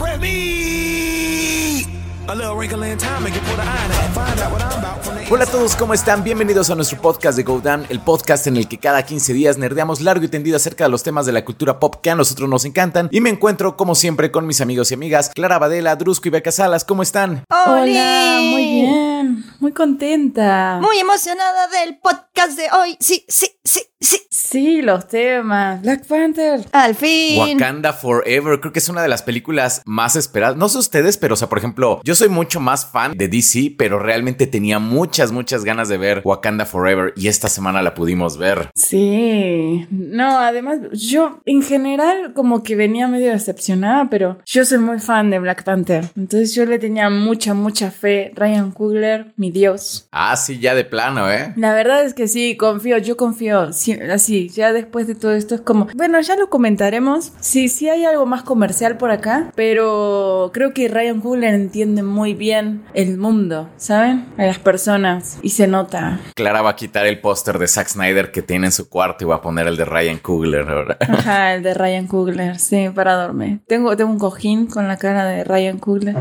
Premier! Hola a todos, ¿cómo están? Bienvenidos a nuestro podcast de Go Down, el podcast en el que cada 15 días nerdeamos largo y tendido acerca de los temas de la cultura pop que a nosotros nos encantan. Y me encuentro, como siempre, con mis amigos y amigas Clara Badela, Drusco y Beca Salas. ¿Cómo están? Hola, muy bien, muy contenta. Muy emocionada del podcast de hoy. Sí, sí, sí, sí. Sí, los temas. Black Panther. Al fin. Wakanda Forever, creo que es una de las películas más esperadas. No sé ustedes, pero o sea, por ejemplo, yo soy mucho más fan de DC, pero realmente tenía muchas, muchas ganas de ver Wakanda Forever y esta semana la pudimos ver. Sí. No, además, yo en general como que venía medio decepcionada, pero yo soy muy fan de Black Panther. Entonces yo le tenía mucha, mucha fe. Ryan Coogler, mi dios. Ah, sí, ya de plano, ¿eh? La verdad es que sí, confío, yo confío. Sí, así, ya después de todo esto es como, bueno, ya lo comentaremos. Sí, sí hay algo más comercial por acá, pero creo que Ryan Coogler entiende muy bien el mundo, ¿saben? A las personas y se nota. Clara va a quitar el póster de Zack Snyder que tiene en su cuarto y va a poner el de Ryan Coogler ahora. Ajá, el de Ryan Coogler, sí, para dormir. Tengo, tengo un cojín con la cara de Ryan Coogler.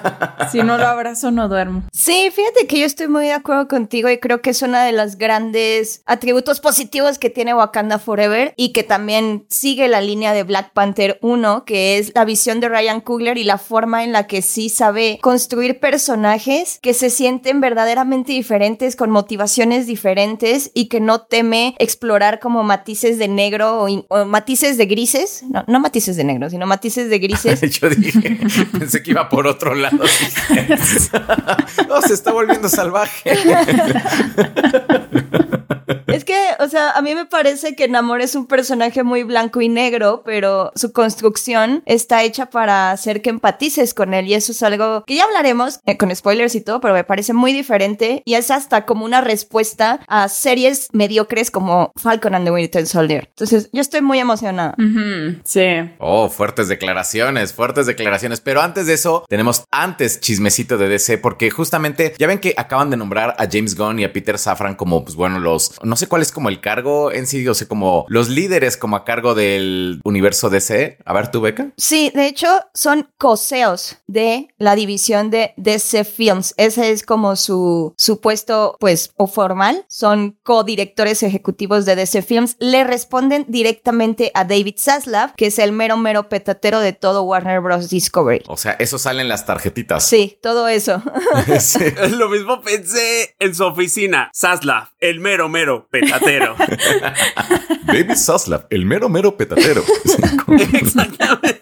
si no lo abrazo, no duermo. Sí, fíjate que yo estoy muy de acuerdo contigo y creo que es uno de los grandes atributos positivos que tiene Wakanda Forever y que también sigue la línea de Black Panther 1, que es la visión de Ryan Coogler y la forma en la que sí sabe construir personajes que se sienten verdaderamente diferentes, con motivaciones diferentes y que no teme explorar como matices de negro o, in- o matices de grises, no, no matices de negro, sino matices de grises. Yo dije, pensé que iba por otro lado. No, se está volviendo salvaje. Es que, o sea, a mí me parece que Namor es un personaje muy blanco y negro, pero su construcción está hecha para hacer que empatices con él y eso es algo que ya hablaremos eh, con spoilers y todo, pero me parece muy diferente y es hasta como una respuesta a series mediocres como Falcon and the Winter Soldier. Entonces, yo estoy muy emocionada. Sí. Oh, fuertes declaraciones, fuertes declaraciones. Pero antes de eso, tenemos antes chismecito de DC, porque justamente ya ven que acaban de nombrar a James Gunn y a Peter Safran como, pues bueno, los, no sé cuál es como el cargo en sí, o sea, como los líderes como a cargo del universo DC. A ver, tú, Beca. Sí, de hecho, son coseos de la división de DC Films. Ese es como su, su puesto, pues, o formal. Son codirectores ejecutivos de DC Films. Le responden directamente a David Zaslav, que es el mero, mero petatero de todo Warner Bros. Discovery. O sea, eso sale en las tarjetitas. Sí, todo eso. Sí. Lo mismo pensé en su oficina. Saslav, el mero mero petatero. David Zaslav, el mero mero petatero. Exactamente.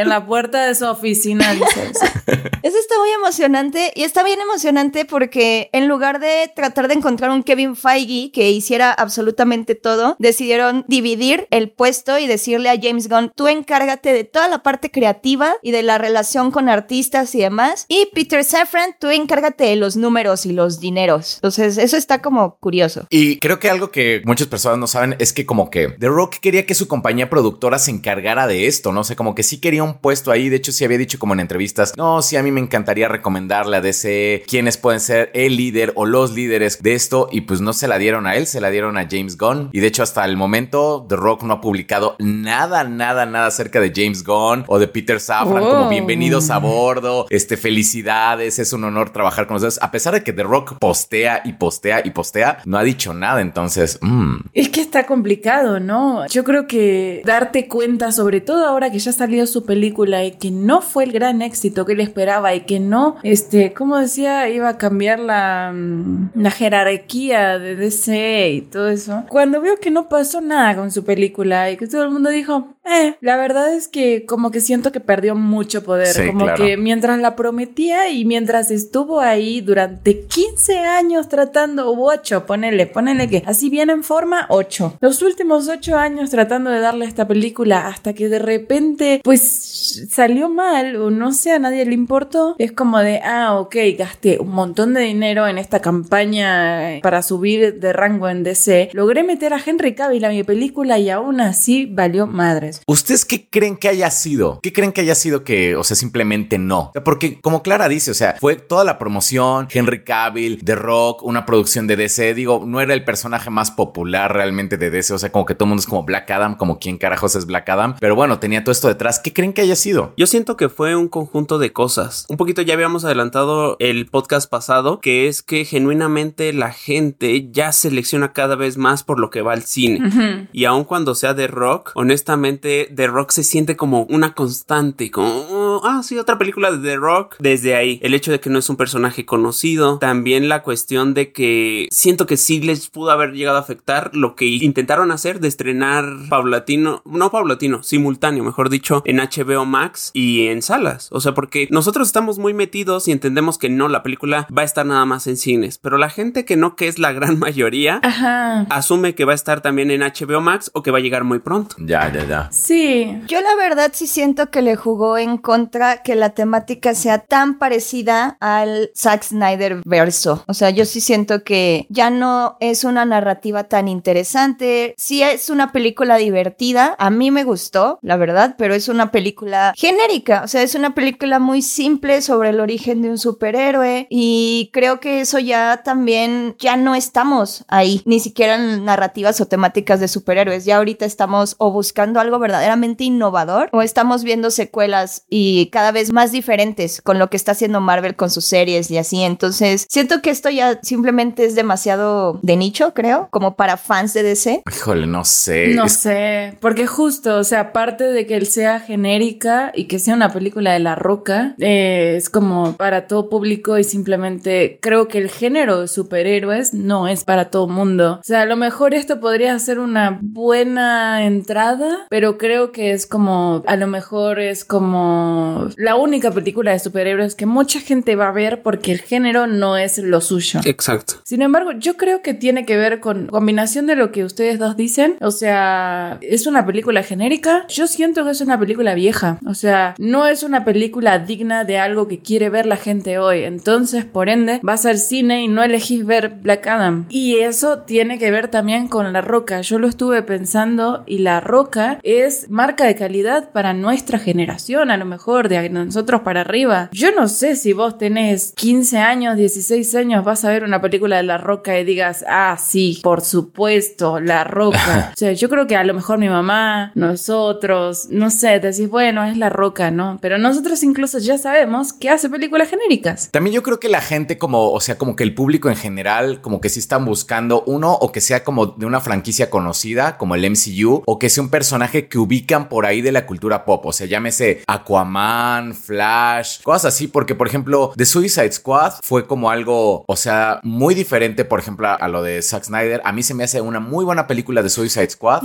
En la puerta de su oficina dice eso. Eso está muy emocionante y está bien emocionante porque en lugar de tratar de encontrar un Kevin Feige que hiciera absolutamente todo, decidieron dividir el puesto y decirle a James Gunn, tú encárgate de toda la parte creativa y de la relación con artistas y demás. Y Peter Safran, tú encárgate de los números y los dineros. Entonces, eso está como curioso. Y creo que algo que muchas personas no saben es que como que The Rock quería que su compañía productora se encargara de esto, ¿no? O sea, como que sí quería un puesto ahí. De hecho, sí había dicho como en entrevistas, no, sí, a mí me encantaría recomendarle a DC quiénes pueden ser el líder o los líderes de esto. Y pues no se la dieron a él, se la dieron a James Gunn. Y de hecho, hasta el momento, The Rock no ha publicado nada, nada, nada acerca de James Gunn o de Peter Safran. Como Oh. bienvenidos a bordo, este, felicidades, es un honor trabajar con ustedes. A pesar de que The Rock postea y postea y postea, no ha dicho nada. Entonces, mm, Es que está complicado, ¿no? Yo creo que darte cuenta, sobre todo ahora que ya salió su película y que no fue el gran éxito que él esperaba y que no, este, como decía, iba a cambiar la, mm, la jerarquía de DC y todo eso. Cuando veo que no pasó nada con su película y que todo el mundo dijo, eh, la verdad es que como que siento que perdió mucho poder, Sí, como claro. que mientras la prometía y mientras estuvo ahí durante 15 años tratando, o 8, ponele, ponele que así bien en forma, 8. Los últimos 8 años tratando de darle a esta película hasta que de repente, pues salió mal o no sé, a nadie le importó. Es como de, ah, ok, gasté un montón de dinero en esta campaña para subir de rango en DC. Logré meter a Henry Cavill a mi película y aún así valió madres. ¿Ustedes qué creen que haya sido? ¿Qué creen que haya sido que, o sea, simplemente no? Porque como Clara dice, o sea, fue toda la promoción, Henry Cavill, The Rock, una producción de DC, digo, no era el personaje más popular realmente de DC, o sea, como que todo el mundo es como Black Adam, como quién carajos es Black Adam, pero bueno, tenía todo esto detrás. ¿Qué creen que haya sido. Yo siento que fue un conjunto de cosas. Un poquito ya habíamos adelantado el podcast pasado, que es que genuinamente la gente ya selecciona cada vez más por lo que va al cine. Y aun cuando sea de rock, honestamente, The Rock se siente como una constante, como, oh, ah, sí, otra película de The Rock. Desde ahí, el hecho de que no es un personaje conocido, también la cuestión de que siento que sí les pudo haber llegado a afectar lo que intentaron hacer de estrenar paulatino, no paulatino, simultáneo, mejor dicho, en HBO Max y en salas. O sea, porque nosotros estamos muy metidos y entendemos que no, la película va a estar nada más en cines, pero la gente que no, que es la gran mayoría, Ajá. asume que va a estar también en HBO Max o que va a llegar muy pronto. Ya, ya, ya. Sí. Yo la verdad sí siento que le jugó en contra que la temática sea tan parecida al Zack Snyder verso. O sea, yo sí siento que ya no es una narrativa tan interesante. Sí es una película divertida. A mí me gustó, la verdad, pero es una película genérica. O sea, es una película muy simple sobre el origen de un superhéroe y creo que eso ya también ya no estamos ahí, ni siquiera en narrativas o temáticas de superhéroes. Ya ahorita estamos o buscando algo verdaderamente innovador o estamos viendo secuelas y cada vez más diferentes con lo que está haciendo Marvel con sus series y así. Entonces, siento que esto ya simplemente es demasiado de nicho, creo, como para fans de DC. Híjole, no sé. No sé, porque justo, o sea, aparte de que él sea genérica y que sea una película de La Roca, eh, es como para todo público y simplemente creo que el género de superhéroes no es para todo mundo. O sea, a lo mejor esto podría ser una buena entrada, pero creo que es como, a lo mejor es como la única película de superhéroes que mucha gente va a ver porque el género no es lo suyo. Exacto. Sin embargo, yo creo que tiene que ver con combinación de lo que ustedes dos dicen. O sea, es una película genérica. Yo siento que es una película vieja. O sea, no es una película digna de algo que quiere ver la gente hoy. Entonces, por ende, vas al cine y no elegís ver Black Adam. Y eso tiene que ver también con La Roca. Yo lo estuve pensando y La Roca es marca de calidad para nuestra generación, a lo mejor de nosotros para arriba. Yo no sé si vos tenés 15 años, 16 años, vas a ver una película de La Roca y digas, ah, sí, por supuesto, La Roca. o sea, yo creo que a lo mejor mi mamá, nosotros, no sé, decís, bueno, es La Roca, ¿no? Pero nosotros incluso ya sabemos que hace películas genéricas. También yo creo que la gente como, o sea, como que el público en general, como que sí están buscando uno o que sea como de una franquicia conocida, como el MCU, o que sea un personaje que ubican por ahí de la cultura pop, o sea, llámese Aquaman, Flash, cosas así, porque por ejemplo, The Suicide Squad fue como algo, o sea, muy diferente, por ejemplo, a lo de Zack Snyder. A mí se me hace una muy buena película de Suicide Squad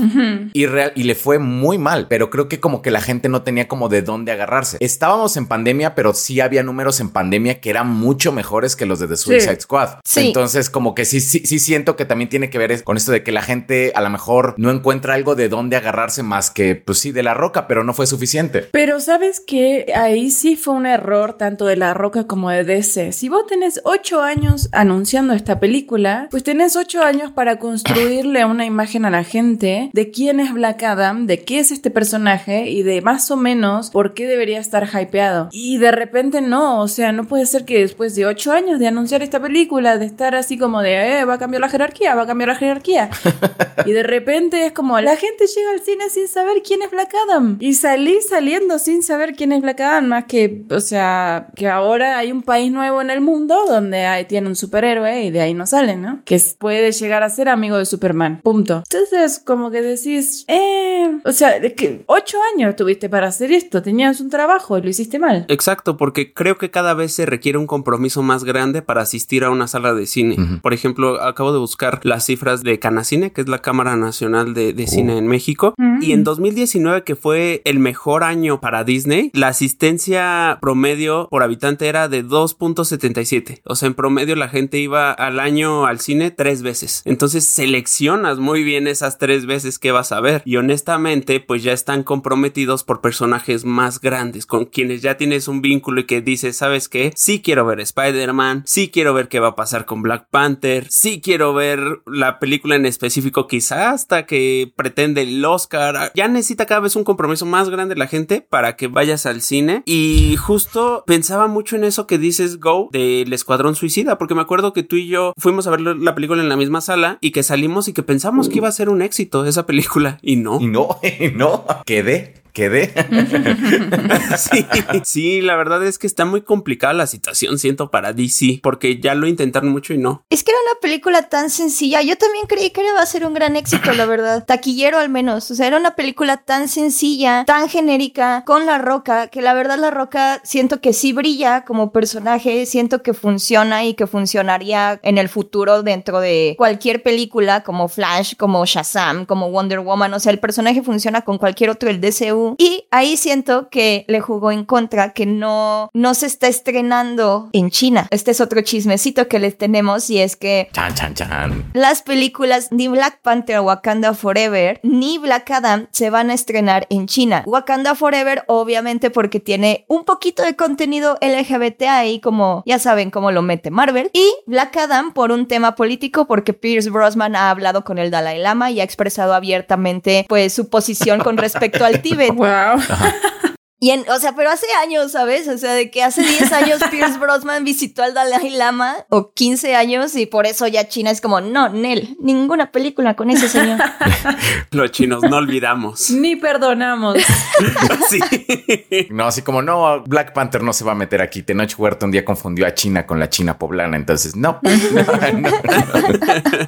y, real- y le fue muy mal, pero creo que como que la gente no tenía como de dónde agarrarse. Estábamos en pandemia, pero sí había números en pandemia que eran mucho mejores que los de The Suicide Squad. Sí. Entonces, como que sí, sí, sí siento que también tiene que ver con esto de que la gente a lo mejor no encuentra algo de dónde agarrarse más que, pues sí, de la roca, pero no fue suficiente. Pero sabes que ahí sí fue un error tanto de La Roca como de DC. Si vos tenés ocho años anunciando esta película, pues tenés ocho años para construirle una imagen a la gente de quién es Black Adam, de qué es este personaje y de más o menos por qué debería estar hypeado. Y de repente no, o sea, no puede ser que después de ocho años de anunciar esta película, de estar así como de, eh, va a cambiar la jerarquía, va a cambiar la jerarquía. Y de repente es como, la gente llega al cine sin saber quién es Black Adam. Y salí saliendo sin saber quién es Black Adam, más que, o sea, que ahora hay un país nuevo en el mundo donde hay, tiene un superhéroe y de ahí no sale, ¿no? Que puede llegar a ser amigo de Superman. Punto. Entonces, como que decís, eh, o sea, es que ocho años tuviste para hacer esto, tenías un trabajo y lo hiciste mal. Exacto, porque creo que cada vez se requiere un compromiso más grande para asistir a una sala de cine. Por ejemplo, acabo de buscar las cifras de Canacine, que es la Cámara Nacional de, de Cine en México, y en 2019, que fue el mejor año para Disney, la asistencia promedio por habitante era de 2.77. O sea, en promedio la gente iba al año al cine tres veces. Entonces seleccionas muy bien esas tres veces que vas a ver. Y honestamente, pues ya están comprometidos por personajes más grandes, con quienes ya tienes un vínculo y que dices, ¿sabes qué? Sí quiero ver Spider-Man, sí quiero ver qué va a pasar con Black Panther, sí quiero ver la película en específico, quizá hasta que pretende el Oscar. Ya necesita cada vez un compromiso más grande la gente para que vayas al cine. Y justo pensaba mucho en eso que dices, Go, del Escuadrón Suicida, porque me acuerdo que tú y yo fuimos a ver la película en la misma sala y que salimos y que pensamos que iba a ser un éxito esa película y no. Y no, no, quedé. Quedé. sí, sí, la verdad es que está muy complicada la situación, siento, para DC, porque ya lo intentaron mucho y no. Es que era una película tan sencilla. Yo también creí que iba a ser un gran éxito, la verdad. Taquillero al menos. O sea, era una película tan sencilla, tan genérica, con La Roca, que la verdad La Roca siento que sí brilla como personaje, siento que funciona y que funcionaría en el futuro dentro de cualquier película como Flash, como Shazam, como Wonder Woman. O sea, el personaje funciona con cualquier otro del DCU. Y ahí siento que le jugó en contra, que no, no se está estrenando en China. Este es otro chismecito que les tenemos y es que Chan, chan, chan. las películas ni Black Panther Wakanda Forever ni Black Adam se van a estrenar en China. Wakanda Forever obviamente porque tiene un poquito de contenido LGBT ahí como ya saben cómo lo mete Marvel y Black Adam por un tema político porque Pierce Brosnan ha hablado con el Dalai Lama y ha expresado abiertamente pues su posición con respecto al Tíbet. Wow. Y en, o sea, pero hace años, ¿sabes? O sea, de que hace 10 años Pierce Brosnan visitó al Dalai Lama o 15 años y por eso ya China es como, no, Nel, ninguna película con ese señor. Los chinos no olvidamos. Ni perdonamos. sí. No, así como, no, Black Panther no se va a meter aquí. Tenoch Huerta un día confundió a China con la China poblana, entonces no. no, no.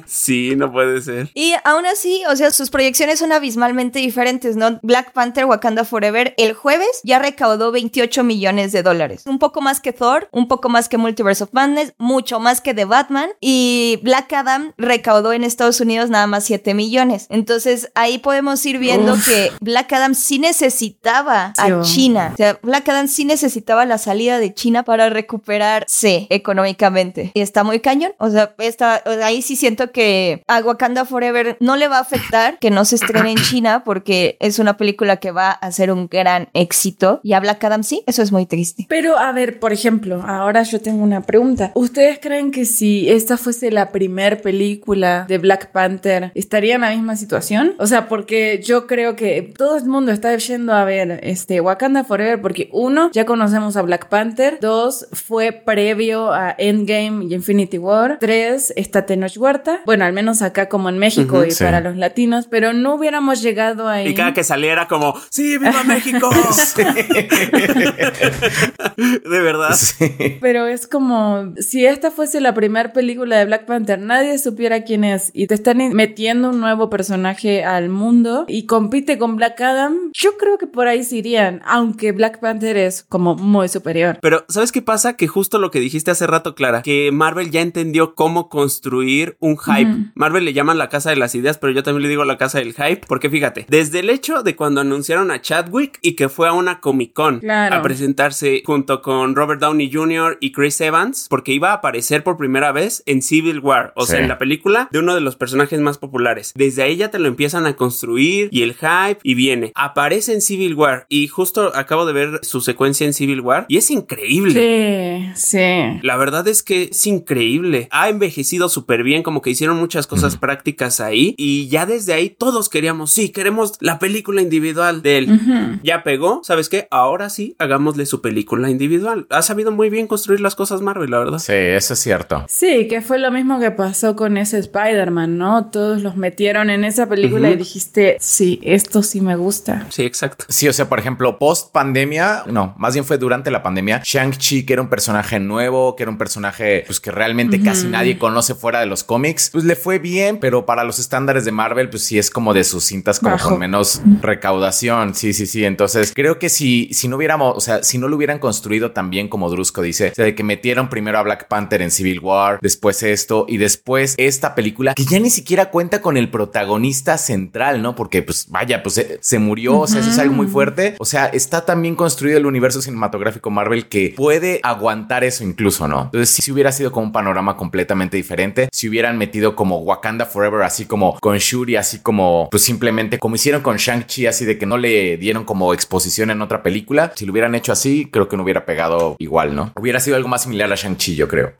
Sí, no puede ser. Y aún así, o sea, sus proyecciones son abismalmente diferentes, ¿no? Black Panther Wakanda Forever el jueves ya recaudó 28 millones de dólares. Un poco más que Thor, un poco más que Multiverse of Madness, mucho más que The Batman. Y Black Adam recaudó en Estados Unidos nada más 7 millones. Entonces ahí podemos ir viendo Uf. que Black Adam sí necesitaba a. China. O sea, Black Adam sí necesitaba la salida de China para recuperarse económicamente. Y está muy cañón. O sea, está, ahí sí siento que a Wakanda Forever no le va a afectar que no se estrene en China porque es una película que va a ser un gran éxito. Y a Black Adam sí, eso es muy triste. Pero a ver, por ejemplo, ahora yo tengo una pregunta. ¿Ustedes creen que si esta fuese la primer película de Black Panther, estaría en la misma situación? O sea, porque yo creo que todo el mundo está yendo a ver este Wakanda Forever porque uno, ya conocemos a Black Panther, dos, fue previo a Endgame y Infinity War, tres, está Tenoch Huerta, bueno, al menos acá como en México Ujú, y sí. para los latinos, pero no hubiéramos llegado ahí. Y cada que saliera como, sí, viva México. de verdad. Sí. Pero es como si esta fuese la primera película de Black Panther, nadie supiera quién es y te están metiendo un nuevo personaje al mundo y compite con Black Adam. Yo creo que por ahí se irían, aunque Black Panther es como muy superior. Pero, ¿sabes qué pasa? Que justo lo que dijiste hace rato, Clara, que Marvel ya entendió cómo construir un hype. Marvel le llaman la casa de las ideas, pero yo también le digo la casa del hype, porque fíjate, desde el hecho de cuando anunciaron a Chadwick y que fue a una Comic Con Claro. a presentarse junto con Robert Downey Jr. y Chris Evans, porque iba a aparecer por primera vez en Civil War, o sea, en la película de uno de los personajes más populares. Desde ahí ya te lo empiezan a construir y el hype y viene. Aparece en Civil War y justo acabo de ver su secuencia en Civil War y es increíble. Sí, sí. La verdad es que es increíble. Ha envejecido súper bien, como que hicieron muchas cosas prácticas ahí. Y ya desde ahí todos queríamos, sí, queremos la película individual de él. Ya pegó, ¿sabes qué? Ahora sí, hagámosle su película individual. Ha sabido muy bien construir las cosas Marvel, la verdad. Sí, eso es cierto. Sí, que fue lo mismo que pasó con ese Spider-Man, ¿no? Todos los metieron en esa película y dijiste, sí, esto sí me gusta. Sí, exacto. Sí, o sea, por ejemplo, post pandemia, no, más bien fue durante la pandemia, Shang-Chi, que era un personaje nuevo, que era un personaje pues que realmente casi nadie conoce fuera de los cómics, pues le fue bien, pero para los estándares de Marvel, pues sí es como de sus cintas como Bajo. con menos recaudación. Sí, sí, sí. Entonces, creo que si, si no hubiéramos, o sea, si no lo hubieran construido tan bien como Drusco dice, o sea, de que metieron primero a Black Panther en Civil War, después esto y después esta película que ya ni siquiera cuenta con el protagonista central, ¿no? Porque pues vaya, pues se, se murió, o sea, eso es algo muy fuerte. O sea, está tan bien construido el universo cinematográfico Marvel que puede aguantar eso incluso, ¿no? Entonces, si hubiera sido como un panorama completamente diferente, si hubieran metido como Wakanda Forever, así como con Shuri, así como pues simplemente como hicieron con Shang-Chi, así de que no le dieron como exposición en otra película. Si lo hubieran hecho así, creo que no hubiera pegado igual, ¿no? Hubiera sido algo más similar a Shang-Chi, yo creo.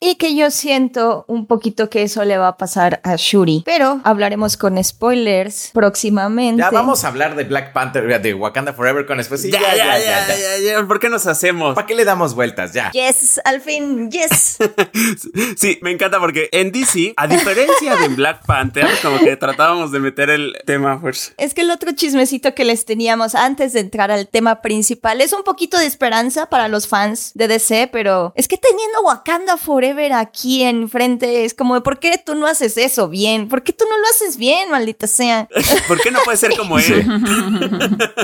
Y que yo siento un poquito que eso le va a pasar a Shuri. Pero hablaremos con spoilers próximamente. Ya vamos a hablar de Black Panther, de Wakanda Forever con después. Sí, ya, ya, ya, ya, ya, ya. ¿Por qué nos hacemos? ¿Para qué le damos vueltas? Ya. Yes, al fin, yes. sí, me encanta porque en DC, a diferencia de Black Panther, como que tratábamos de meter el tema pues. Es que el otro chismecito que les teníamos antes de entrar al tema principal es un poquito de esperanza para los fans de DC, pero es que teniendo Wakanda Forever aquí enfrente es como, ¿por qué tú no haces eso bien? ¿Por qué tú no lo haces bien, maldita sea? ¿Por qué no puede ser como él?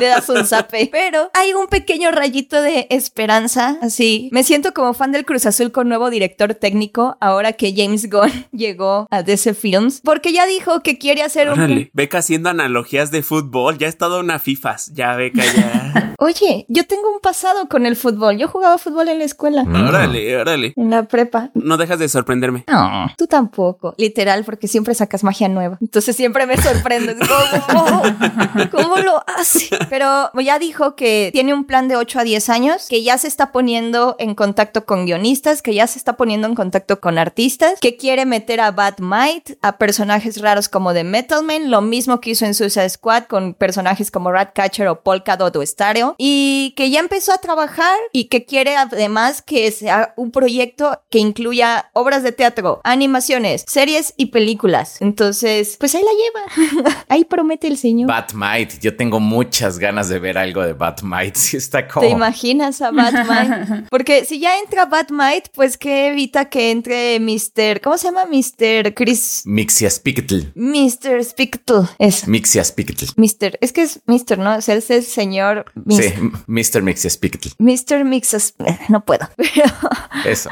Le das un zape. Pero hay un pequeño rayito de esperanza, así. Me siento como fan del Cruz Azul con nuevo director técnico ahora que James Gunn llegó a DC Films, porque ya dijo que quiere hacer Órale, un... Beca haciendo analogías de fútbol, ya ha estado una FIFAs, ya Beca ya. Oye, yo tengo un pasado con el fútbol. Yo jugaba fútbol en la escuela. órale, órale. En la prepa. No dejas de sorprenderme. No, tú tampoco. Literal, porque siempre sacas magia nueva. Entonces siempre me sorprendes. ¿Cómo, ¿Cómo lo hace? Pero ya dijo que tiene un plan de 8 a 10 años, que ya se está poniendo en contacto con guionistas, que ya se está poniendo en contacto con artistas, que quiere meter a Batmite, a personajes raros como The Metalman, lo mismo que hizo en Suicide Squad con personajes como Ratcatcher o Polka Dot o Stereo, y que ya empezó a trabajar y que quiere además que sea un proyecto que incluya obras de teatro, animaciones, series y películas. Entonces, pues ahí la lleva. ahí promete el señor. Batmite, yo tengo muchas ganas de ver algo de Batmite. Sí, está como. ¿Te imaginas a Batmite? Porque si ya entra Batmite, pues que evita que entre Mr. ¿Cómo se llama? Mr. Chris. Mixia Spickle. Mr. Spickle. Eso. Mixia Spickle. Mr. Es que es Mr., ¿no? O sea, es el señor. Mr. Sí, Mr. Mixia Spickle. Mr. Mixas. No puedo. Pero. Eso.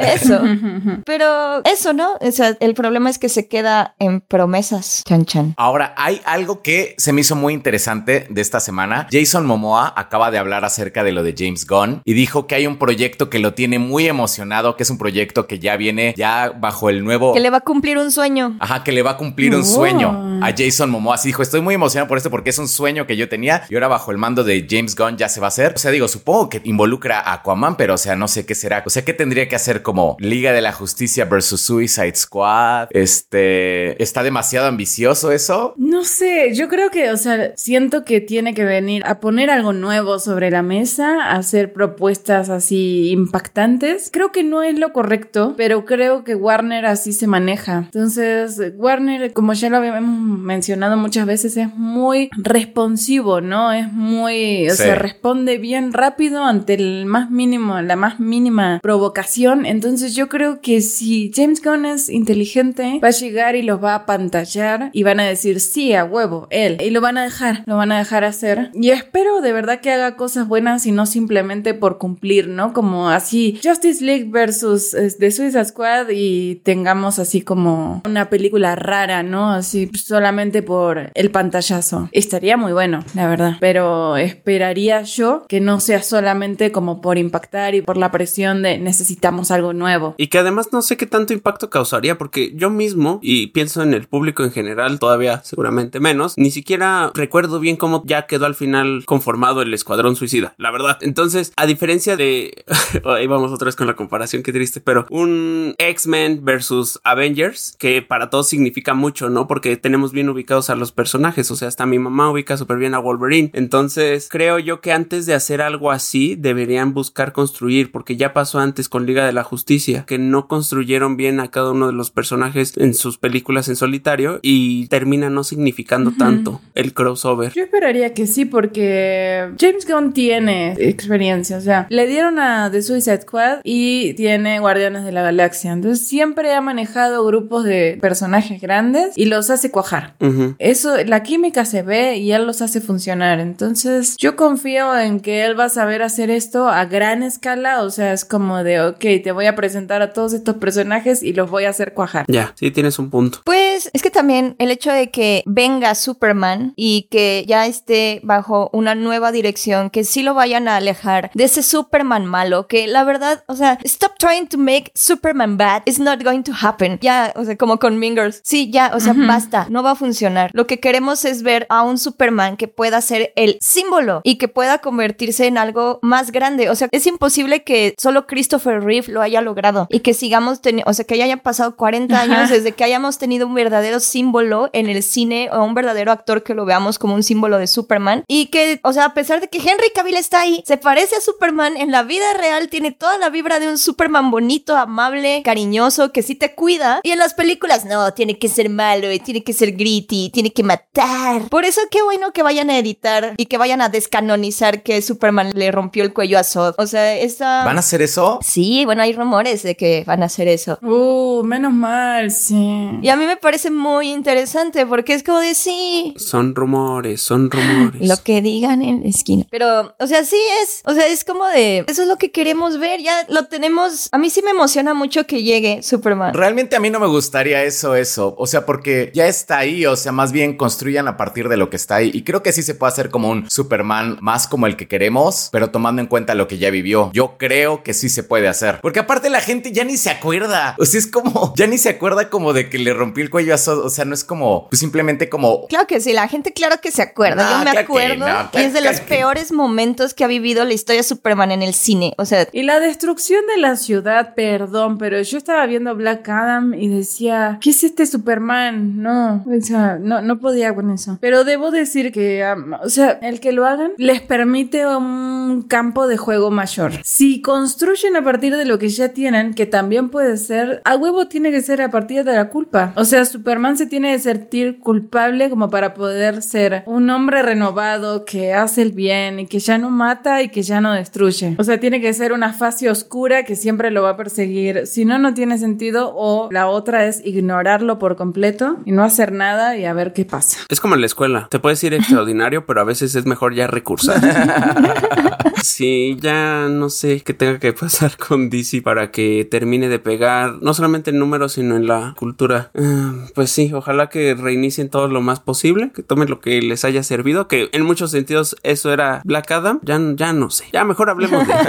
Eso. Pero eso, ¿no? O sea, el problema es que se queda en promesas. Chan chan. Ahora, hay algo que se me hizo muy interesante de esta semana. Jason Momoa acaba de hablar acerca de lo de James Gunn y dijo que hay un proyecto que lo tiene muy emocionado, que es un proyecto que ya viene ya bajo el nuevo... Que le va a cumplir un sueño. Ajá, que le va a cumplir un Oh. sueño a Jason Momoa. Así dijo, estoy muy emocionado por esto porque es un sueño que yo tenía y ahora bajo el mando de James Gunn ya se va a hacer. O sea, digo, supongo que involucra a Aquaman, pero o sea, no sé qué será. O sea, ¿qué tendría que hacer como Liga de la Justicia versus Suicide Squad? Este, ¿está demasiado ambicioso eso? No sé, yo creo que, o sea, siento que tiene que venir a poner algo nuevo sobre la mesa, a hacer propuestas así impactantes. Creo que no es lo correcto, pero creo que Warner así se maneja. Entonces, Warner, como ya lo habíamos mencionado muchas veces, es muy responsivo, ¿no? Es muy, o Sí. sea, responde bien rápido ante el más mínimo, la más mínima provocación. Entonces, yo creo que si James Gunn es inteligente, va a llegar y los va a pantallar y van a decir sí a huevo, él. Y lo van a dejar, lo van a dejar hacer. Y espero de verdad que haga cosas buenas y no simplemente por cumplir, ¿no? Como así Justice League versus eh, The Suicide Squad y tengamos así como una película rara, ¿no? Así solamente por el pantallazo. Estaría muy bueno, la verdad. Pero esperaría yo que no sea solamente como por impactar y por la presión de necesitamos algo nuevo. Y que además no sé qué tanto impacto causaría, porque yo mismo, y pienso en el público en general, todavía seguramente menos, ni siquiera recuerdo bien cómo ya quedó al final conformado el Escuadrón Suicida, la verdad. Entonces, a diferencia de... Ahí vamos otra vez con la comparación, qué triste, pero un X-Men versus Avengers, que para todos significa mucho, ¿no? Porque tenemos bien ubicados a los personajes, o sea, hasta mi mamá ubica súper bien a Wolverine. Entonces, creo yo que antes de hacer algo así, deberían buscar construir, porque ya pasó antes con Liga de la Justicia, que no construyeron bien a cada uno de los personajes en sus películas en solitario y termina no significando tanto el crossover. Yo esperaría que sí, porque James Gunn tiene experiencia. O sea, le dieron a The Suicide Squad y tiene Guardianes de la Galaxia. Entonces, siempre ha manejado grupos de personajes grandes y los hace cuajar. Eso, la química se ve y él los hace funcionar. Entonces, yo confío en que él va a saber hacer esto a gran escala. O sea, es como de, ok, te voy a presentar a todos estos personajes y los voy a hacer cuajar. Ya, sí tienes un punto. Pues es que también el hecho de que venga Superman y que ya esté bajo una nueva dirección, que sí lo vayan a alejar de ese Superman malo, que la verdad, o sea, stop trying to make Superman bad, it's not going to happen. Ya, o sea, como con Mingers. Sí, ya, o sea, basta, no va a funcionar. Lo que queremos es ver a un Superman que pueda ser el símbolo y que pueda convertirse en algo más grande. O sea, es imposible que solo Christopher Reeve lo haya logrado y que sigamos teniendo, o sea, que ya hayan pasado 40 años desde que hayamos tenido un verdadero símbolo en el cine o un verdadero actor que lo veamos como un símbolo de Superman y que, o sea, a pesar de que Henry Cavill está ahí, se parece a Superman, en la vida real tiene toda la vibra de un Superman bonito, amable, cariñoso, que sí te cuida y en las películas no, tiene que ser malo, y tiene que ser gritty, tiene que matar. Por eso qué bueno que vayan a editar y que vayan a descanonizar que Superman le rompió el cuello a Zod. O sea, esa... ¿Van a hacer eso? Sí, bueno, hay rumores de que van a hacer eso. Uh, menos mal, sí. Y a mí me parece muy interesante porque es como de sí. Son rumores, son rumores. Lo que digan en la esquina. Pero, o sea, sí es. O sea, es como de. Eso es lo que queremos ver. Ya lo tenemos. A mí sí me emociona mucho que llegue Superman. Realmente a mí no me gustaría eso, eso. O sea, porque ya está ahí. O sea, más bien construyan a partir de lo que está ahí. Y creo que sí se puede hacer como un Superman más como el que queremos, pero tomando en cuenta lo que ya vivió. Yo creo que sí se puede hacer. Porque aparte la gente ya ni se acuerda. O sea, es como. Ya ni se acuerda como de que le rompió el cuello a Zod. O sea, no es como. Pues simplemente como. Claro que sí, la gente claro que se acuerda. No, Yo me claro que acuerdo. no, y es de los peores momentos que ha vivido la historia de Superman en el cine. O sea, Y la destrucción de la ciudad, perdón, pero yo estaba viendo Black Adam y decía, ¿qué es este Superman? No, o sea, no, no podía con eso. Pero debo decir que, o sea, el que lo hagan les permite un campo de juego mayor. Si construyen a partir de lo que ya tienen, que también puede ser, a huevo tiene que ser a partir de la culpa. O sea, Superman se tiene que sentir culpable como para poder ser un hombre renovado que hace el bien y que ya no mata y que ya no destruye. O sea, tiene que ser una fase oscura que siempre lo va a perseguir. Si no, no tiene sentido. O la otra es ignorarlo por completo y no hacer nada y a ver qué pasa. Es como en la escuela. Te puedes ir extraordinario, pero a veces es mejor ya recursar. sí, ya no sé qué tenga que pasar con DC para que termine de pegar, no solamente en números, sino en la cultura. Ah, pues sí, ojalá que reinicien todo lo más posible, que tomen lo que les haya servido, que en muchos sentidos eso era Black Adam. Ya, ya no sé. Ya mejor hablemos de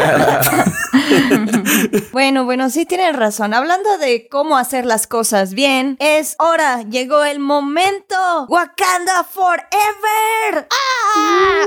Bueno, bueno, sí tienen razón. Hablando de cómo hacer las cosas bien, es hora, llegó el momento. Wakanda Forever. ¡Ah!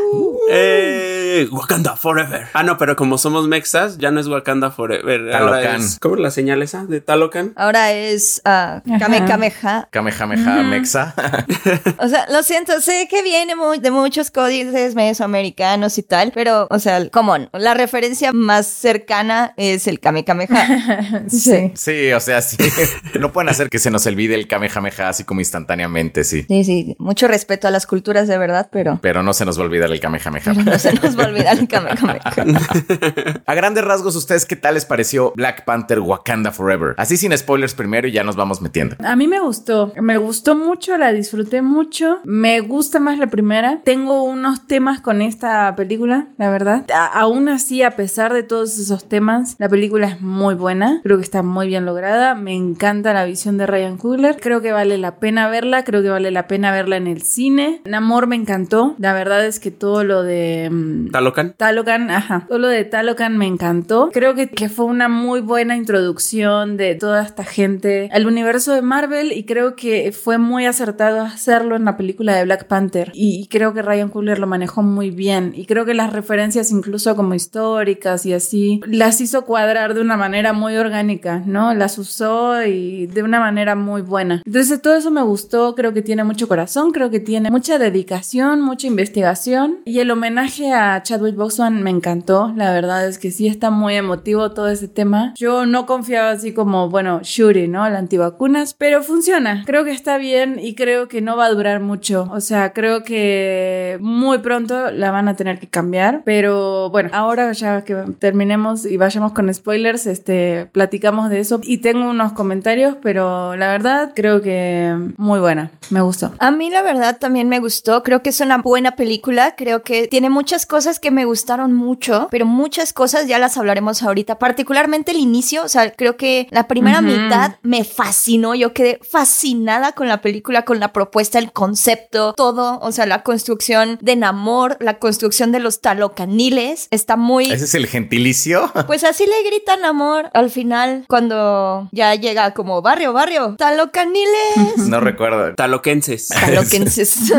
¡Eh! Wakanda Forever. Ah, no, pero como somos mexas, ya no es Wakanda Forever. Ahora Talocan. es- ¿Cómo es la señal esa de Talocan? Ahora es ah, Kame Kameha. Kamehameha Mexa. O sea, lo siento, sé que viene de muchos códices mesoamericanos y tal, pero, o sea, común. La referencia más cercana es el Kame Kameha. Sí. sí, o sea, sí. No pueden hacer que se nos olvide el Kamehameha así como instantáneamente, sí. Sí, sí, mucho respeto a las culturas de verdad, pero, Pero no se nos va a olvidar el Kamehameha. pero no se nos va a olvidar el Kame Kameha. A grandes rasgos, ¿ustedes qué tal les pareció Black Panther Wakanda Forever? Así sin spoilers primero y ya nos vamos metiendo. A mí me gustó, me gustó mucho, la disfruté mucho, me gusta más la primera. Tengo unos temas con esta película, la verdad. A- aún así, a pesar de todos esos temas, la película es muy buena, creo que está muy bien lograda, me encanta la visión de Ryan Coogler, creo que vale la pena verla, creo que vale la pena verla en el cine. Namor me encantó, la verdad es que todo lo de... mm, ¿Talocan? Talocan, ajá. Todo lo de Talocan me encantó. Creo que, que fue una muy buena introducción de toda esta gente al universo de Marvel y creo que fue muy acertado hacerlo en la película de Black Panther. Y creo que Ryan Coogler lo manejó muy bien. Y creo que las referencias incluso como históricas y así, las hizo cuadrar de una manera muy orgánica, ¿no? Las usó y de una manera muy buena. Entonces todo eso me gustó, creo que tiene mucho corazón, creo que tiene mucha dedicación, mucha investigación y el homenaje a Chadwick Boseman me encantó, la verdad es que sí está muy emotivo todo ese tema. Yo no confiaba así como, bueno, Shuri, ¿no? La antivacunas, pero funciona, creo que está bien y creo que no va a durar mucho, o sea, creo que muy pronto la van a tener que cambiar, pero bueno, ahora ya que terminemos y vayamos con spoilers, este, platicamos de eso. Y tengo unos comentarios, pero la verdad creo que muy buena, me gustó. A mí la verdad también me gustó, creo que es una buena película, creo que tiene muchas cosas que me gustaron mucho, pero muchas cosas ya las hablaremos ahorita, particularmente el inicio, o sea, creo que la primera mitad me fascinó, yo quedé fascinada con la película, con la propuesta, el concepto, todo, o sea, la construcción de Namor, la construcción de los talocaniles, está muy... ¿Ese es el gentilicio? Pues así le gritan amor al final cuando ya llega como barrio, barrio, talocaniles. No recuerdo. Taloquenses. Taloquenses.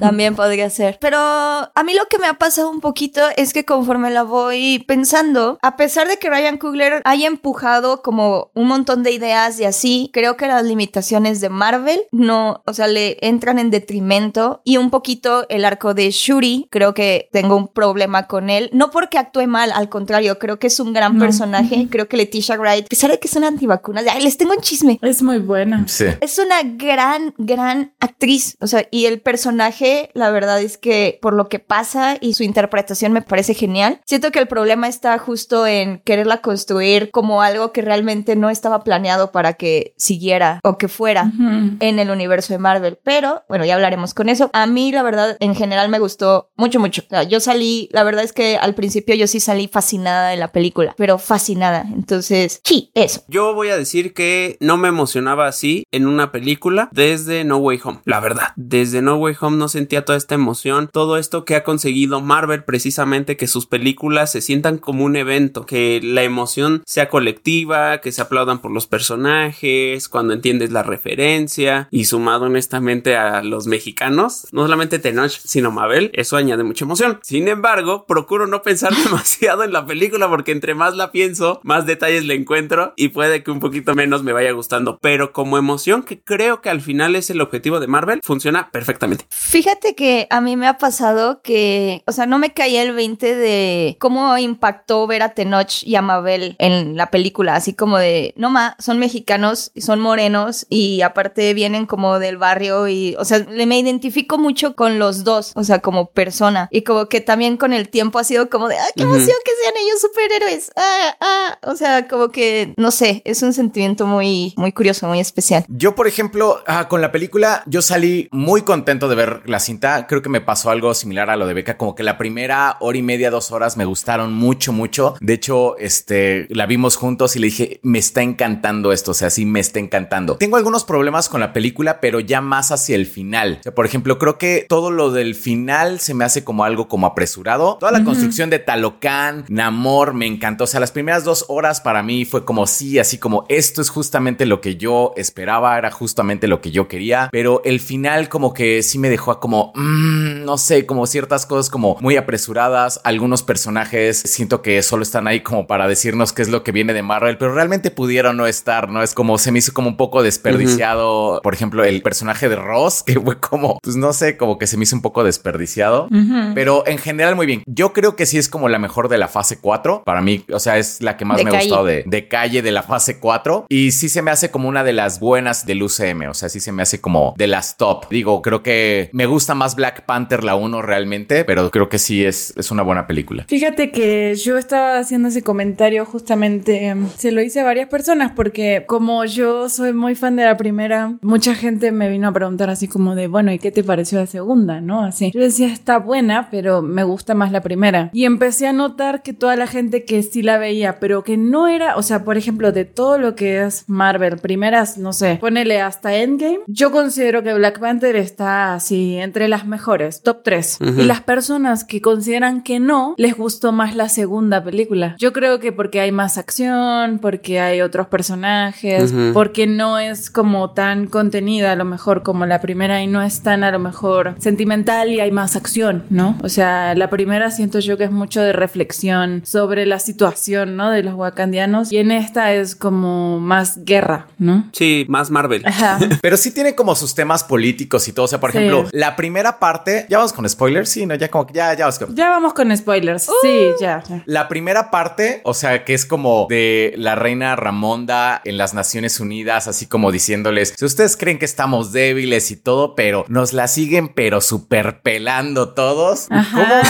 También podría ser. Pero a mí lo que me ha pasado un poquito es que conforme la voy pensando, a pesar de que Ryan Coogler haya empujado como un montón de ideas y así, creo que las limitaciones de Marvel no, o sea, le entran en detrimento y un poquito el arco de Shuri, creo que tengo un problema con él, no porque actúe mal, al contrario, creo que es un gran personaje, creo que Leticia Wright, a pesar de que es una antivacuna, ay, les tengo un chisme. Es muy buena. Sí. Es una gran, gran actriz. O sea, y el personaje, la verdad es que por lo que pasa y su interpretación me parece genial. Siento que el problema está justo en quererla construir como algo que realmente no estaba planeado para que siguiera o que fuera en el universo de Marvel. Pero bueno, ya hablaremos con eso. A mí, la verdad, en general me gustó mucho, mucho. O sea, yo salí, la verdad es que al principio yo sí salí fascinada de la película, pero fascinada. Entonces, sí, eso. Yo voy a decir que no me emocionaba así en una película desde No Way Home, la verdad. Desde No Way Home no sentía toda esta emoción, todo esto que ha conseguido Marvel precisamente que sus películas se sientan como un evento, que la emoción sea colectiva, que se aplaudan por los personajes, cuando entiendes la referencia y sumado honestamente a los mexicanos, no solamente Tenoch, sino Mabel, eso añade mucha emoción. Sin embargo, procuro no pensar demasiado en la película porque entre más la pienso, más detalles le encuentro y puede que un poquito menos me vaya gustando, pero como emoción que creo que al final es el objetivo de Marvel, funciona perfectamente. Fíjate que a mí me ha pasado que, o sea, no me caía el 20 de cómo impactó ver a Tenoch y a Mabel en la película, así como de, no ma, son mexicanos, son morenos y aparte vienen como del barrio y, o sea, le me identifico mucho con los dos, o sea, como persona y como que también con el tiempo ha sido como de, ah, qué emoción que sean ellos superhéroes, ah, ah, o sea, como que, no sé, es un sentimiento muy, muy curioso, muy especial. Yo, por ejemplo, ah, con la película, yo salí muy contento de ver la cinta. Creo que me pasó algo similar a lo de Beca, como que la primera hora y media, dos horas me gustaron mucho, mucho. De hecho, este, la vimos juntos y le dije, me está encantando esto, o sea, sí me está encantando. Tengo algunos problemas con la película, pero ya más hacia el final. O sea, por ejemplo, creo que todo lo del final se me hace como algo como apresurado. Toda la construcción de Talocan, Namor, me encantó. O sea, las primeras dos horas para mí fue como sí, así como esto es justamente lo que yo esperaba, era justamente lo que yo quería, pero el final como que sí me dejó como, mm, no sé, como ciertas cosas como muy apresuradas, algunos personajes siento que solo están ahí como para decirnos qué es lo que viene de Marvel, pero realmente pudieron no estar, ¿no? Es como se me hizo como un poco desperdiciado, por ejemplo, el personaje de Ross, que fue como, pues no sé, como que se me hizo un poco desperdiciado, pero en general muy bien. Yo creo que sí es como la mejor de la fase 4, para mí, o sea, es la que más De me ha gustado de, de calle de la fase 4 y sí se me hace como una de las buenas del UCM, o sea, sí se me hace como de las top. Digo, creo que me gusta más Black Panther la 1 realmente, pero creo que sí es, es una buena película. Fíjate que yo estaba haciendo ese comentario justamente, se lo hice a varias personas porque como yo soy muy fan de la primera, mucha gente me vino a preguntar así como de, bueno, ¿y qué te pareció la segunda? ¿No? Así. Yo decía, está buena, pero me gusta más la primera. Y empecé a notar que toda la gente que sí la veía, pero que no era, o sea, por ejemplo, de todo lo que es Marvel, primeras, no sé, ponele hasta Endgame, yo considero que Black Panther está así entre las mejores, top 3. Y las personas que consideran que no, les gustó más la segunda película. Yo creo que porque hay más acción, porque hay otros personajes, porque no es como tan contenida a lo mejor como la primera y no es tan a lo mejor sentimental y hay más acción, ¿no? O sea, la primera siento yo que es mucho de reflexión sobre la situación, ¿no? De los wakandianos y en esta es como más guerra, ¿no? Sí, más Marvel. Ajá. Pero sí tiene como sus temas políticos y todo. O sea, por Sí. ejemplo, la primera parte, ya vamos con spoilers, sí, no, ya como que ya, ya vamos con. Ya vamos con spoilers. Sí, ya, ya. La primera parte, o sea, que es como de la reina Ramonda en las Naciones Unidas, así como diciéndoles, si ustedes creen que estamos débiles y todo, pero nos la siguen, pero super pelando todos. Ajá.